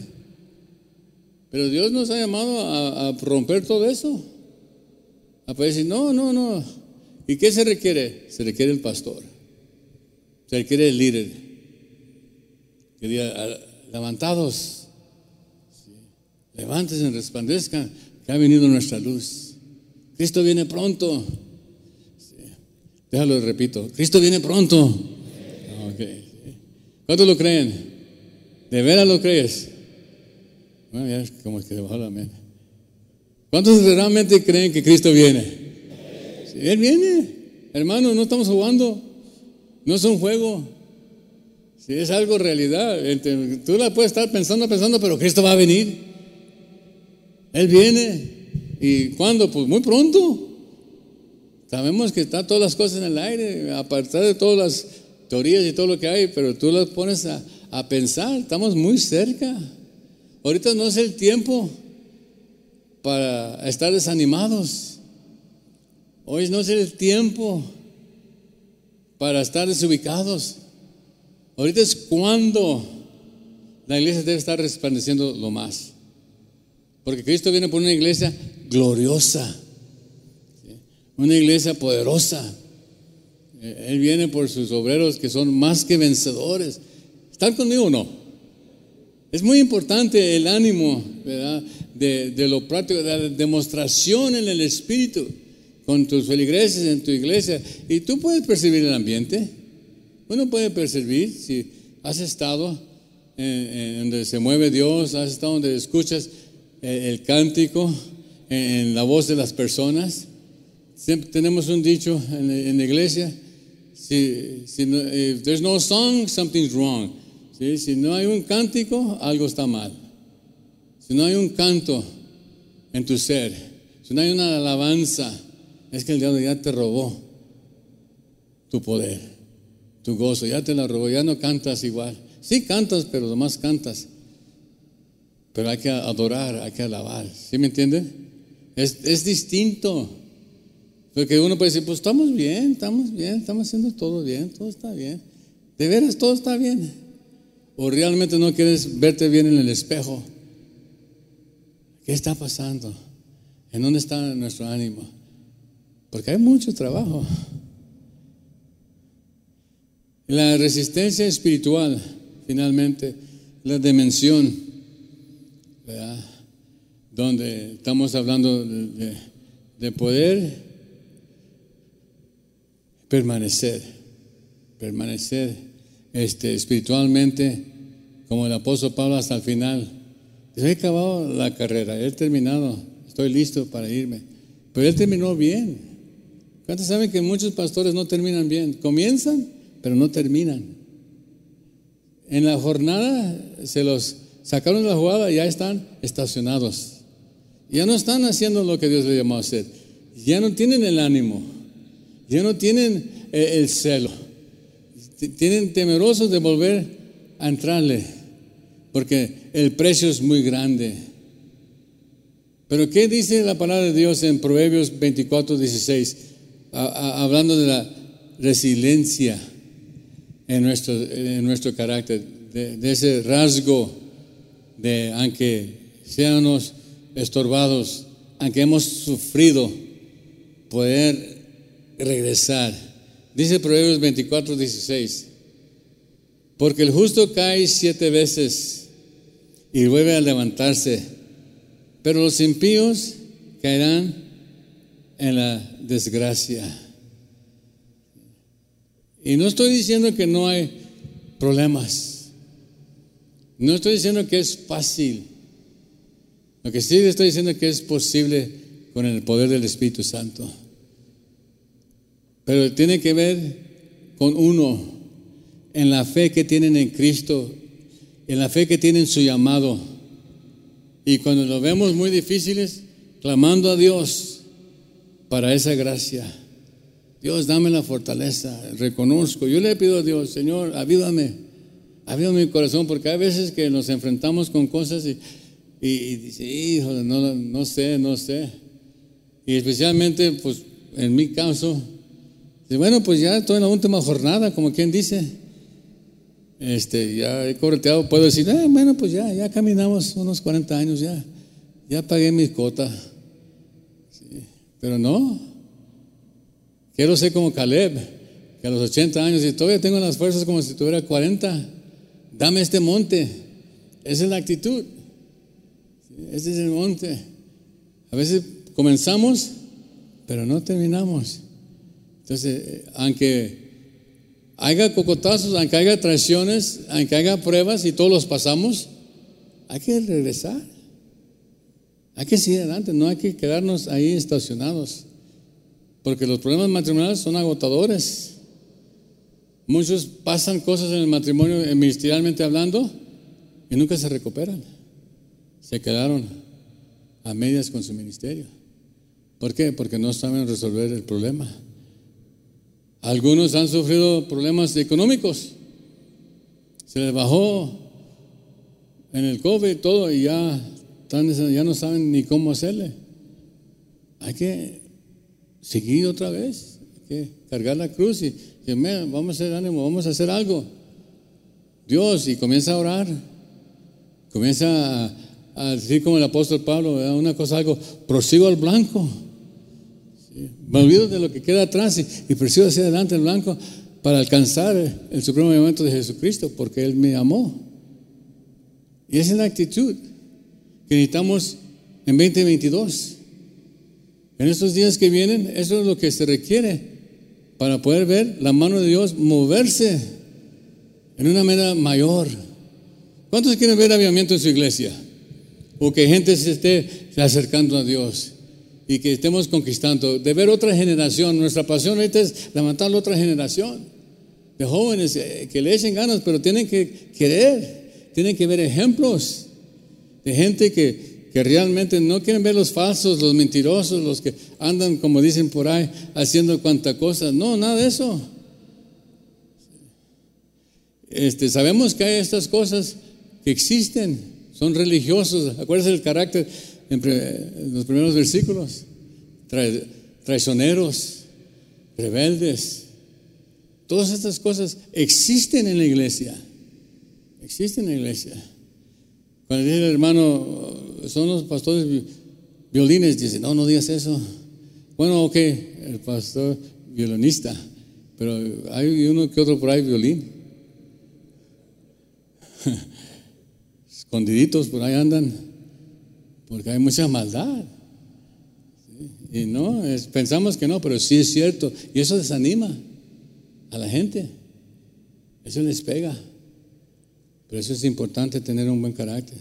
[SPEAKER 2] Pero Dios nos ha llamado a, romper todo eso. A poder decir, no, no, no, ¿Y qué se requiere? Se requiere el pastor. Se requiere el líder. Que diga, "Ah, levantados, levántense, resplandezcan, que ha venido nuestra luz. Cristo viene pronto. Déjalo, repito. Cristo viene pronto. Ok. ¿Cuántos lo creen? ¿De veras lo crees? Bueno, ya es como que bajó la mente. ¿Cuántos realmente creen que Cristo viene? Él viene. Hermano, no estamos jugando. No es un juego. Si es algo realidad. Tú la puedes estar pensando, pensando, pero Cristo va a venir. Él viene. ¿Y cuándo? Pues muy pronto. Sabemos que están todas las cosas en el aire, aparte de todas las teorías y todo lo que hay, pero tú las pones a, a pensar, estamos muy cerca. Ahorita no es el tiempo para estar desanimados. Hoy no es el tiempo para estar desubicados. Ahorita es cuando la iglesia debe estar resplandeciendo lo más. Porque Cristo viene por una iglesia gloriosa. Una iglesia poderosa. Eh, Él viene por sus obreros que son más que vencedores. ¿Están conmigo o no? Es muy importante el ánimo ¿verdad? De, de lo práctico, de la demostración en el Espíritu con tus feligreses en tu iglesia. Y tú puedes percibir el ambiente. Uno puede percibir si has estado donde se mueve Dios, has estado donde escuchas el, el cántico, en, en, la voz de las personas. Siempre tenemos un dicho en, la iglesia: si, si no, if there's no song, something's wrong. Si no hay un cántico, algo está mal. Si no hay un canto en tu ser, si no hay una alabanza, es que el diablo ya te robó tu poder, tu gozo, ya te la robó, ya no cantas igual. Sí cantas, pero nomás cantas. Pero hay que adorar, hay que alabar. ¿Sí me entiende? Es, es distinto. Porque uno puede decir, pues estamos bien, estamos bien, estamos haciendo todo bien, todo está bien. De veras, todo está bien. O realmente no quieres verte bien en el espejo. ¿Qué está pasando? ¿En dónde está nuestro ánimo? Porque hay mucho trabajo. La resistencia espiritual, finalmente, la dimensión, ¿verdad? donde estamos hablando de, de, de poder permanecer, permanecer este, espiritualmente, como el apóstol Pablo hasta el final. He acabado la carrera, he terminado, estoy listo para irme. Pero él terminó bien. ¿Cuántos saben que muchos pastores no terminan bien? Comienzan, pero no terminan. En la jornada se los sacaron de la jugada y ya están estacionados. Ya no están haciendo lo que Dios les llamó a hacer. Ya no tienen el ánimo. Ya no tienen el celo. Tienen temerosos de volver a entrarle. Porque el precio es muy grande. Pero ¿qué dice la palabra de Dios en Proverbios 24, 16? A, a, hablando de la resiliencia en nuestro, en nuestro carácter, de, ese rasgo de, aunque seamos estorbados, aunque hemos sufrido, poder regresar. Dice Proverbios 24, 16, porque el justo cae siete veces y vuelve a levantarse, pero los impíos caerán en la desgracia. Y no estoy diciendo que no hay problemas. No estoy diciendo que es fácil. Lo que sí estoy diciendo que es posible con el poder del Espíritu Santo. Pero tiene que ver con uno, en la fe que tienen en Cristo, en la fe que tienen su llamado. Y cuando lo vemos muy difíciles, clamando a Dios para esa gracia. Dios, dame la fortaleza, reconozco. Yo le pido a Dios, Señor, avívame, avívame mi corazón, porque hay veces que nos enfrentamos con cosas y, y, hijo, no, no sé, no sé. Y especialmente, pues, en mi caso, bueno, pues ya estoy en la última jornada, como quien dice. Este, ya he correteado, puedo decir, eh, bueno, pues ya, ya caminamos unos 40 años, ya, ya pagué mi cota. Sí, pero no, Quiero ser como Caleb, que a los 80 años y todavía tengo las fuerzas como si tuviera 40. Dame este monte. Esa es la actitud. Ese es el monte. A veces comenzamos, pero no terminamos. Entonces, aunque haya cocotazos, aunque haya traiciones, aunque haya pruebas y todos los pasamos, hay que regresar. Hay que seguir adelante, no hay que quedarnos ahí estacionados. Porque los problemas matrimoniales son agotadores. Muchos pasan cosas en el matrimonio eh, ministerialmente hablando y nunca se recuperan. Se quedaron a medias con su ministerio. ¿Por qué? Porque no saben resolver el problema. Algunos han sufrido problemas económicos. Se les bajó en el COVID todo y ya, ya no saben ni cómo hacerle. Hay que seguir otra vez, hay que cargar la cruz y, vamos a hacer ánimo, vamos a hacer algo. Dios, y comienza a orar, comienza a, decir como el apóstol Pablo, una cosa, algo, prosigo al blanco. Me olvido de lo que queda atrás y, y prosigo hacia adelante el blanco para alcanzar el supremo momento de Jesucristo, porque Él me amó. Y esa es la actitud que necesitamos en 2022. En estos días que vienen, eso es lo que se requiere para poder ver la mano de Dios moverse en una manera mayor. ¿Cuántos quieren ver avivamiento en su iglesia? O que gente se esté acercando a Dios y que estemos conquistando. De ver otra generación. Nuestra pasión ahorita es levantar otra generación de jóvenes eh, que le echen ganas, pero tienen que querer, tienen que ver ejemplos de gente que que realmente no quieren ver los falsos, los mentirosos, los que andan, como dicen por ahí, haciendo cuanta cosa. No, nada de eso. Este, sabemos que hay estas cosas que existen, son religiosos. Acuérdense del carácter en, los primeros versículos. traicioneros, rebeldes. Todas estas cosas existen en la iglesia. Existen en la iglesia. Cuando dice el hermano, son los pastores violines, dice, no, no digas eso. Bueno, ok, el pastor violinista, pero hay uno que otro por ahí violín. Escondiditos por ahí andan, porque hay mucha maldad. Y no, pensamos que no, pero sí es cierto. Y eso desanima a la gente. Eso les pega. Pero eso es importante tener un buen carácter.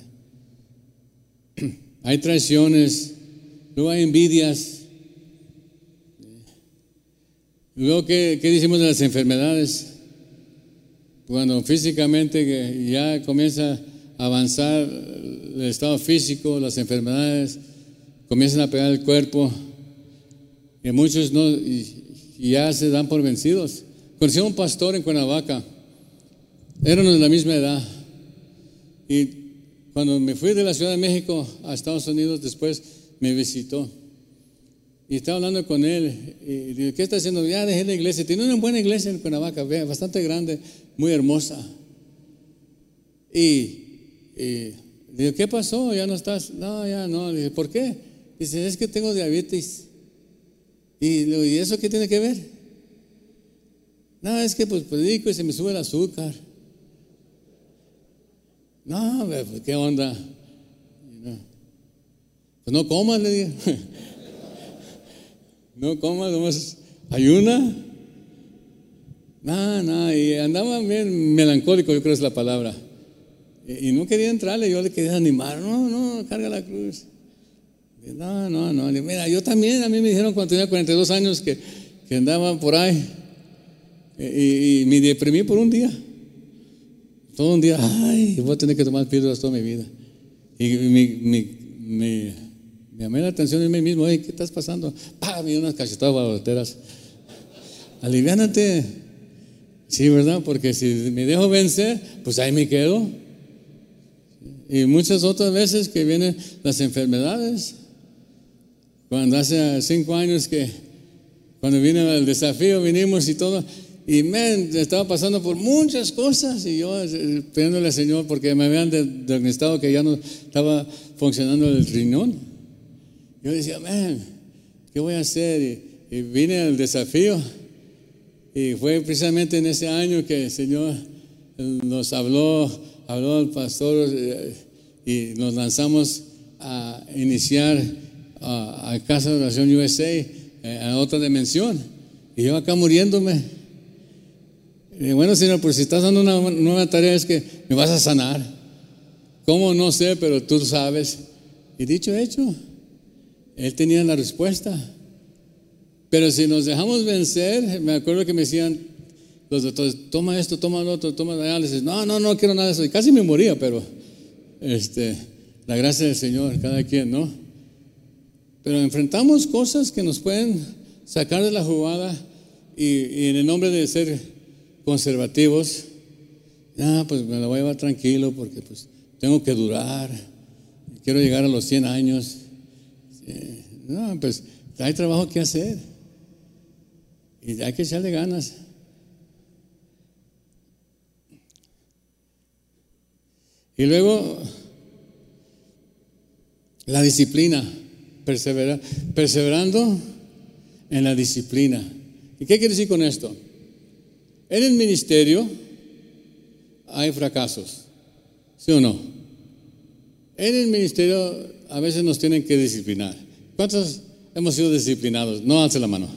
[SPEAKER 2] Hay traiciones, luego hay envidias. Luego, ¿qué, qué decimos de las enfermedades? Cuando físicamente ya comienza avanzar el estado físico, las enfermedades comienzan a pegar el cuerpo y muchos no, ya se dan por vencidos. Conocí a un pastor en Cuernavaca, éramos de la misma edad, y cuando me fui de la Ciudad de México a Estados Unidos, después me visitó. Y estaba hablando con él. Y digo, ¿qué está haciendo? Ya dejé la iglesia. Tiene una buena iglesia en Cuernavaca, bastante grande, muy hermosa. Y, digo, ¿qué pasó? ¿Ya no estás? No, ya no. Le dije, ¿por qué? Dice, es que tengo diabetes. Y, ¿y eso qué tiene que ver? No, es que pues predico y se me sube el azúcar. No, pues, ¿qué onda? Pues no comas, le dije. no comas, nomás ayuna. No, no, y andaba bien melancólico, yo creo es la palabra. Y, no quería entrarle, yo le quería animar. No, no, carga la cruz. No, no, no. Mira, yo también, a mí me dijeron cuando tenía 42 años que, que andaba por ahí. y me deprimí por un día. Todo un día, ay, voy a tener que tomar píldoras toda mi vida. Y me llamé la atención en mí mismo, ¿qué estás pasando? Pa, me dio unas cachetadas baloteras. Aliviánate. Sí, ¿verdad? Porque si me dejo vencer, pues ahí me quedo. Y muchas otras veces que vienen las enfermedades. Cuando hace cinco años que, cuando vino el desafío, vinimos y todo, y me estaba pasando por muchas cosas y yo eh, pidiéndole al Señor porque me habían diagnosticado que ya no estaba funcionando el riñón. Yo decía, man, ¿qué voy a hacer? y vine al desafío. Y fue precisamente en ese año que el Señor nos habló, habló al pastor eh, y nos lanzamos a iniciar a, Casa de Oración USA, eh, a otra dimensión. Y yo acá muriéndome. Y bueno, Señor, pues si estás dando una nueva tarea es que me vas a sanar. ¿Cómo? No sé, pero tú sabes. Y dicho hecho, Él tenía la respuesta. Pero si nos dejamos vencer, me acuerdo que me decían los doctores, toma esto, toma lo otro, toma diálisis. No, no, no quiero nada de eso. Y casi me moría, pero este, la gracia del Señor, cada quien, ¿no? Pero enfrentamos cosas que nos pueden sacar de la jugada y, en el nombre de ser conservativos, ah, pues me la voy a llevar tranquilo porque pues tengo que durar, quiero llegar a los 100 años. No, pues hay trabajo que hacer y hay que echarle ganas. Y luego, la disciplina, perseverando en la disciplina. ¿Y qué quiere decir con esto? En el ministerio hay fracasos, ¿sí o no? En el ministerio a veces nos tienen que disciplinar. ¿Cuántos hemos sido disciplinados? No hace la mano.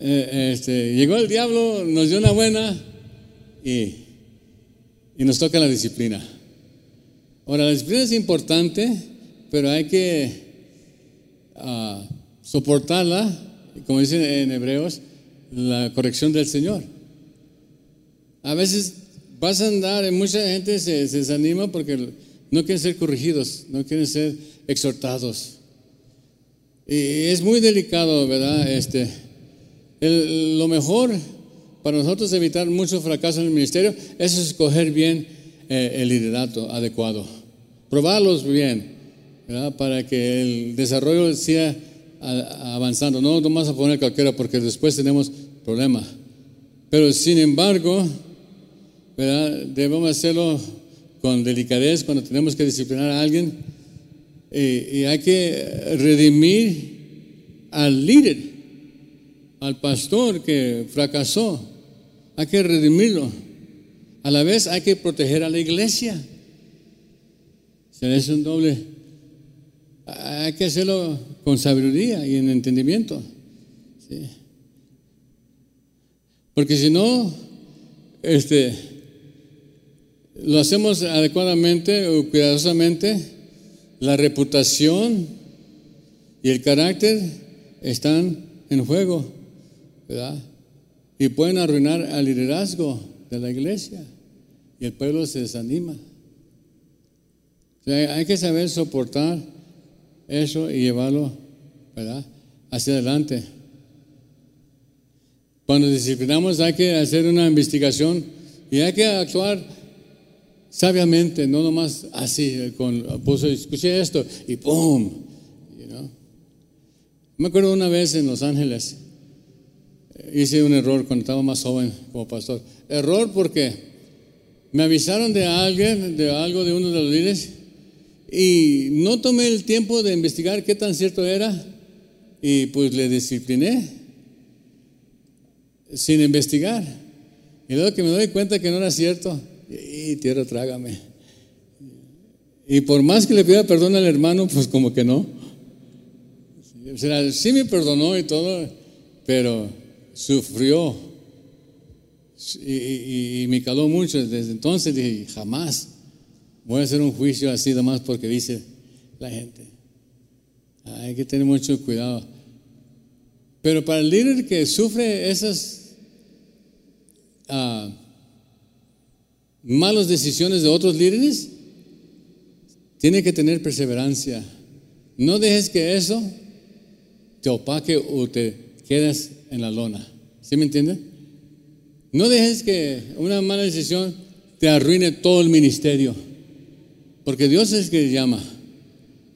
[SPEAKER 2] Eh, este, llegó el diablo, nos dio una buena y, y nos toca la disciplina. Ahora, la disciplina es importante, pero hay que ah, soportarla, como dicen en Hebreos, la corrección del Señor. A veces vas a andar, mucha gente se, se desanima porque no quieren ser corregidos, no quieren ser exhortados. Y es muy delicado, ¿verdad? Este, lo mejor para nosotros evitar mucho fracaso en el ministerio es escoger bien eh, el liderato adecuado probarlos bien, para que el desarrollo siga avanzando. No vamos a poner cualquiera porque después tenemos problemas. Pero sin embargo, debemos hacerlo con delicadez cuando tenemos que disciplinar a alguien. Y, y hay que redimir al líder, al pastor que fracasó. Hay que redimirlo. A la vez hay que proteger a la iglesia. Se es un doble. Hay que hacerlo con sabiduría y en entendimiento. Porque si no, este, lo hacemos adecuadamente o cuidadosamente, la reputación y el carácter están en juego, ¿verdad? Y pueden arruinar al liderazgo de la iglesia y el pueblo se desanima hay que saber soportar eso y llevarlo ¿verdad? hacia adelante. Cuando disciplinamos hay que hacer una investigación y hay que actuar sabiamente, no nomás así, con puso, escuché esto y ¡pum! Me acuerdo una vez en Los Ángeles, hice un error cuando estaba más joven como pastor. Error porque me avisaron de alguien, de algo de uno de los líderes, y no tomé el tiempo de investigar qué tan cierto era y pues le discipliné sin investigar. Y luego que me doy cuenta que no era cierto, y tierra trágame. Y por más que le pida perdón al hermano, pues como que no. O sea, sí me perdonó y todo, pero sufrió. Y, me caló mucho. Desde entonces dije, jamás voy a hacer un juicio así nomás porque dice la gente. Hay que tener mucho cuidado. Pero para el líder que sufre esas uh, malas decisiones de otros líderes, tiene que tener perseverancia. No dejes que eso te opaque o te quedes en la lona. ¿Sí me entiende? No dejes que una mala decisión te arruine todo el ministerio. Porque Dios es el que llama.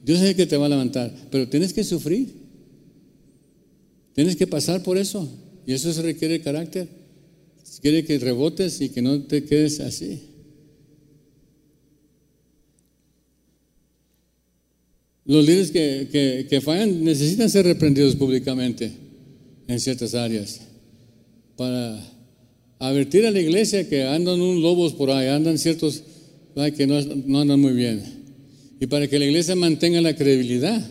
[SPEAKER 2] Dios es el que te va a levantar. Pero tienes que sufrir. Tienes que pasar por eso. Y eso requiere carácter. Quiere que rebotes y que no te quedes así. Los líderes que, que, que fallan necesitan ser reprendidos públicamente en ciertas áreas para advertir a la iglesia que andan unos lobos por ahí, andan ciertos que no, no andan muy bien. Y para que la iglesia mantenga la credibilidad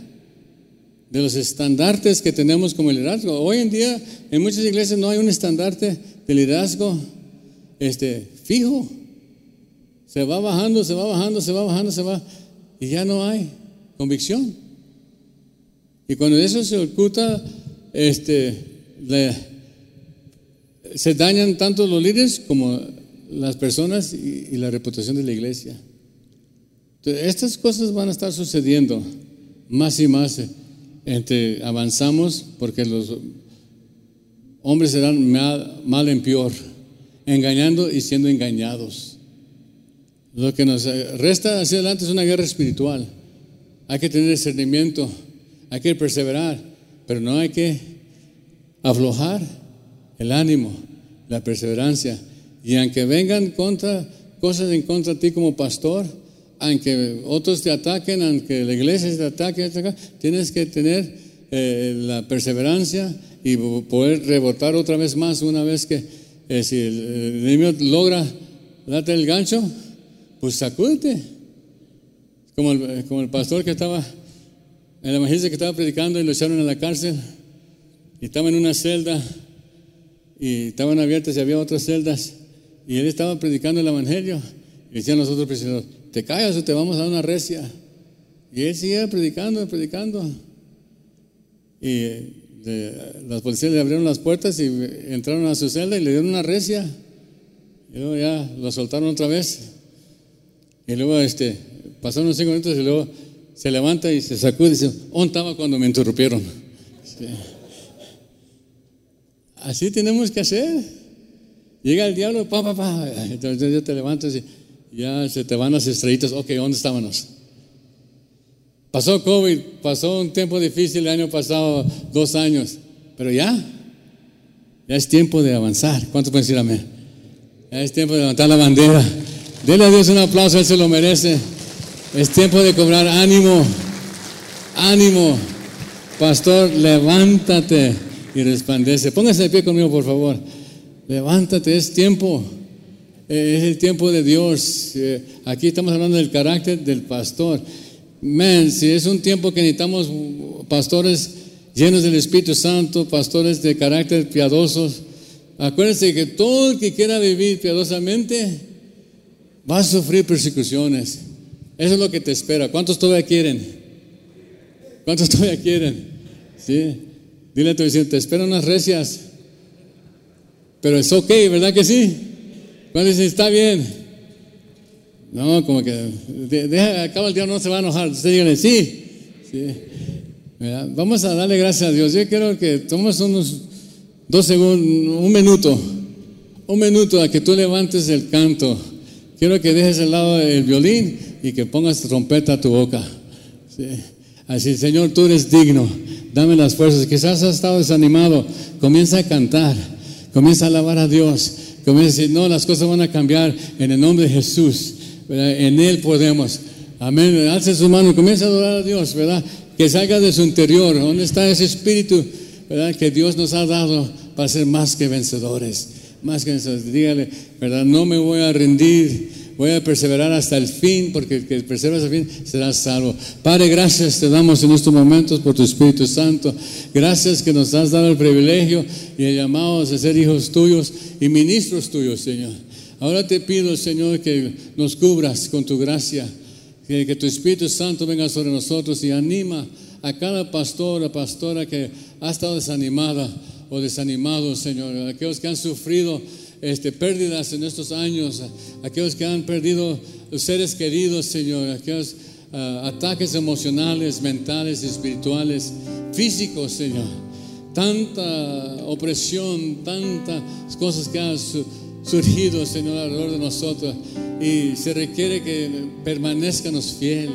[SPEAKER 2] de los estandartes que tenemos como liderazgo. Hoy en día en muchas iglesias no hay un estandarte de liderazgo este, fijo. Se va bajando, se va bajando, se va bajando, se va. Y ya no hay convicción. Y cuando eso se oculta, este, se dañan tanto los líderes como las personas y, la reputación de la iglesia. Estas cosas van a estar sucediendo más y más entre avanzamos porque los hombres serán mal en peor, engañando y siendo engañados. Lo que nos resta hacia adelante es una guerra espiritual. Hay que tener discernimiento, hay que perseverar, pero no hay que aflojar el ánimo, la perseverancia. Y aunque vengan contra, cosas en contra de ti como pastor, aunque otros te ataquen, aunque la iglesia te ataque, tienes que tener eh, la perseverancia y poder rebotar otra vez más una vez que eh, si el, enemigo logra darte el gancho, pues sacúdete. Como el, como el pastor que estaba, el evangelista que estaba predicando y lo echaron a la cárcel y estaba en una celda y estaban abiertas y había otras celdas y él estaba predicando el evangelio y decían los otros prisioneros, te callas o te vamos a dar una recia. Y él seguía predicando, predicando. Y eh, las policías le abrieron las puertas y entraron a su celda y le dieron una recia. Y luego ya lo soltaron otra vez. Y luego este, pasaron unos cinco minutos y luego se levanta y se sacude y dice, ¿dónde estaba cuando me interrumpieron? Así tenemos que hacer. Llega el diablo, pa, pa, pa. Entonces ya te levantas y ya se te van las estrellitas. Ok, ¿dónde estábamos? Pasó COVID, pasó un tiempo difícil el año pasado, dos años, pero ya, ya es tiempo de avanzar. ¿Cuántos pueden decir amén? Ya es tiempo de levantar la bandera. Dele a Dios un aplauso, Él se lo merece. Es tiempo de cobrar ánimo, ánimo. Pastor, levántate y resplandece. Póngase de pie conmigo, por favor. Levántate, es tiempo. Eh, es el tiempo de Dios. Eh, aquí estamos hablando del carácter del pastor. Man, si es un tiempo que necesitamos pastores llenos del Espíritu Santo, pastores de carácter piadosos. Acuérdense que todo el que quiera vivir piadosamente va a sufrir persecuciones. Eso es lo que te espera. ¿Cuántos todavía quieren? ¿Cuántos todavía quieren? ¿Sí? Dile a tu vecino, te esperan unas recias. Pero es ok, ¿verdad que sí? Cuando dice, está bien. No, como que, acaba el día, no se va a enojar. Usted dígale, sí. Vamos a darle gracias a Dios. Yo quiero que tomes unos dos segundos, un minuto, un minuto a que tú levantes el canto. Quiero que dejes al lado el violín y que pongas trompeta a tu boca. Sí. Así, Señor, tú eres digno dame las fuerzas. Quizás has estado desanimado, comienza a cantar, comienza a alabar a Dios, comienza a decir, no, las cosas van a cambiar en el nombre de Jesús, en Él podemos. Amén, alce su mano, comienza a adorar a Dios, ¿verdad? Que salga de su interior, ¿dónde está ese espíritu, ¿verdad? Que Dios nos ha dado para ser más que vencedores, más que vencedores. Dígale, ¿verdad? No me voy a rendir voy a perseverar hasta el fin, porque el que persevera hasta el fin será salvo. Padre, gracias te damos en estos momentos por tu Espíritu Santo. Gracias que nos has dado el privilegio y el llamado a ser hijos tuyos y ministros tuyos, Señor. Ahora te pido, Señor, que nos cubras con tu gracia, que, que tu Espíritu Santo venga sobre nosotros y anima a cada pastor o pastora que ha estado desanimada o desanimado, Señor, aquellos que han sufrido este, pérdidas en estos años, aquellos que han perdido seres queridos, Señor, aquellos ataques emocionales, mentales, espirituales, físicos, Señor. Tanta opresión, tantas cosas que han surgido, Señor, alrededor de nosotros. Y se requiere que permanezcanos fiel.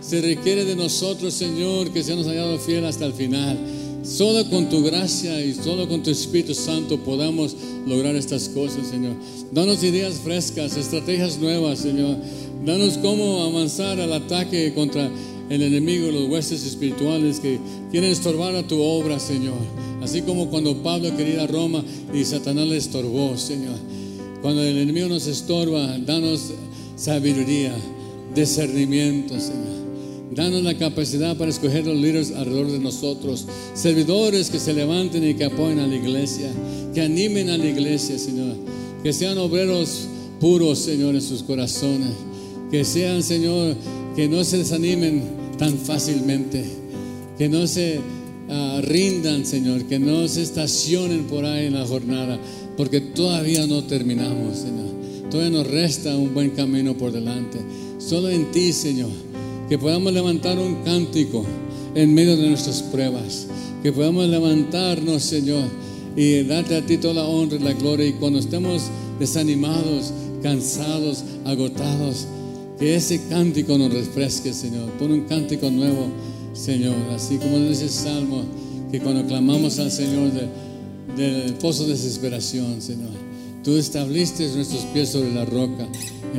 [SPEAKER 2] Se requiere de nosotros, Señor, que seamos hallado fiel hasta el final. Solo con tu gracia y solo con tu Espíritu Santo podamos lograr estas cosas, Señor. Danos ideas frescas, estrategias nuevas, Señor. Danos cómo avanzar al ataque contra el enemigo, los huestes espirituales que quieren estorbar a tu obra, Señor. Así como cuando Pablo quería ir a Roma y Satanás le estorbó, Señor. Cuando el enemigo nos estorba, danos sabiduría, discernimiento, Señor. Danos la capacidad para escoger los líderes alrededor de nosotros, servidores que se levanten y que apoyen a la iglesia, que animen a la iglesia, Señor. Que sean obreros puros, Señor, en sus corazones. Que sean, Señor, que no se desanimen tan fácilmente. Que no se ah, rindan, Señor. Que no se estacionen por ahí en la jornada. Porque todavía no terminamos, Señor. Todavía nos resta un buen camino por delante. Solo en ti, Señor que podamos levantar un cántico en medio de nuestras pruebas, que podamos levantarnos, Señor, y darte a ti toda la honra y la gloria. Y cuando estemos desanimados, cansados, agotados, que ese cántico nos refresque, Señor. Pon un cántico nuevo, Señor, así como dice el Salmo, que cuando clamamos al Señor del pozo de desesperación, Señor, tú estableciste nuestros pies sobre la roca,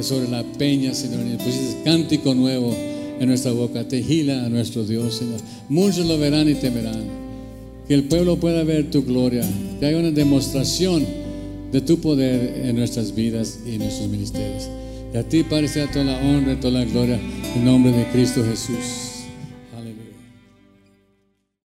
[SPEAKER 2] sobre la peña, Señor, y pusiste cántico nuevo en nuestra boca. Tejila a nuestro Dios, Señor. Muchos lo verán y temerán. Que el pueblo pueda ver tu gloria. Que haya una demostración de tu poder en nuestras vidas y en nuestros ministerios. Y a ti, Padre, sea toda la honra y toda la gloria en nombre de Cristo Jesús.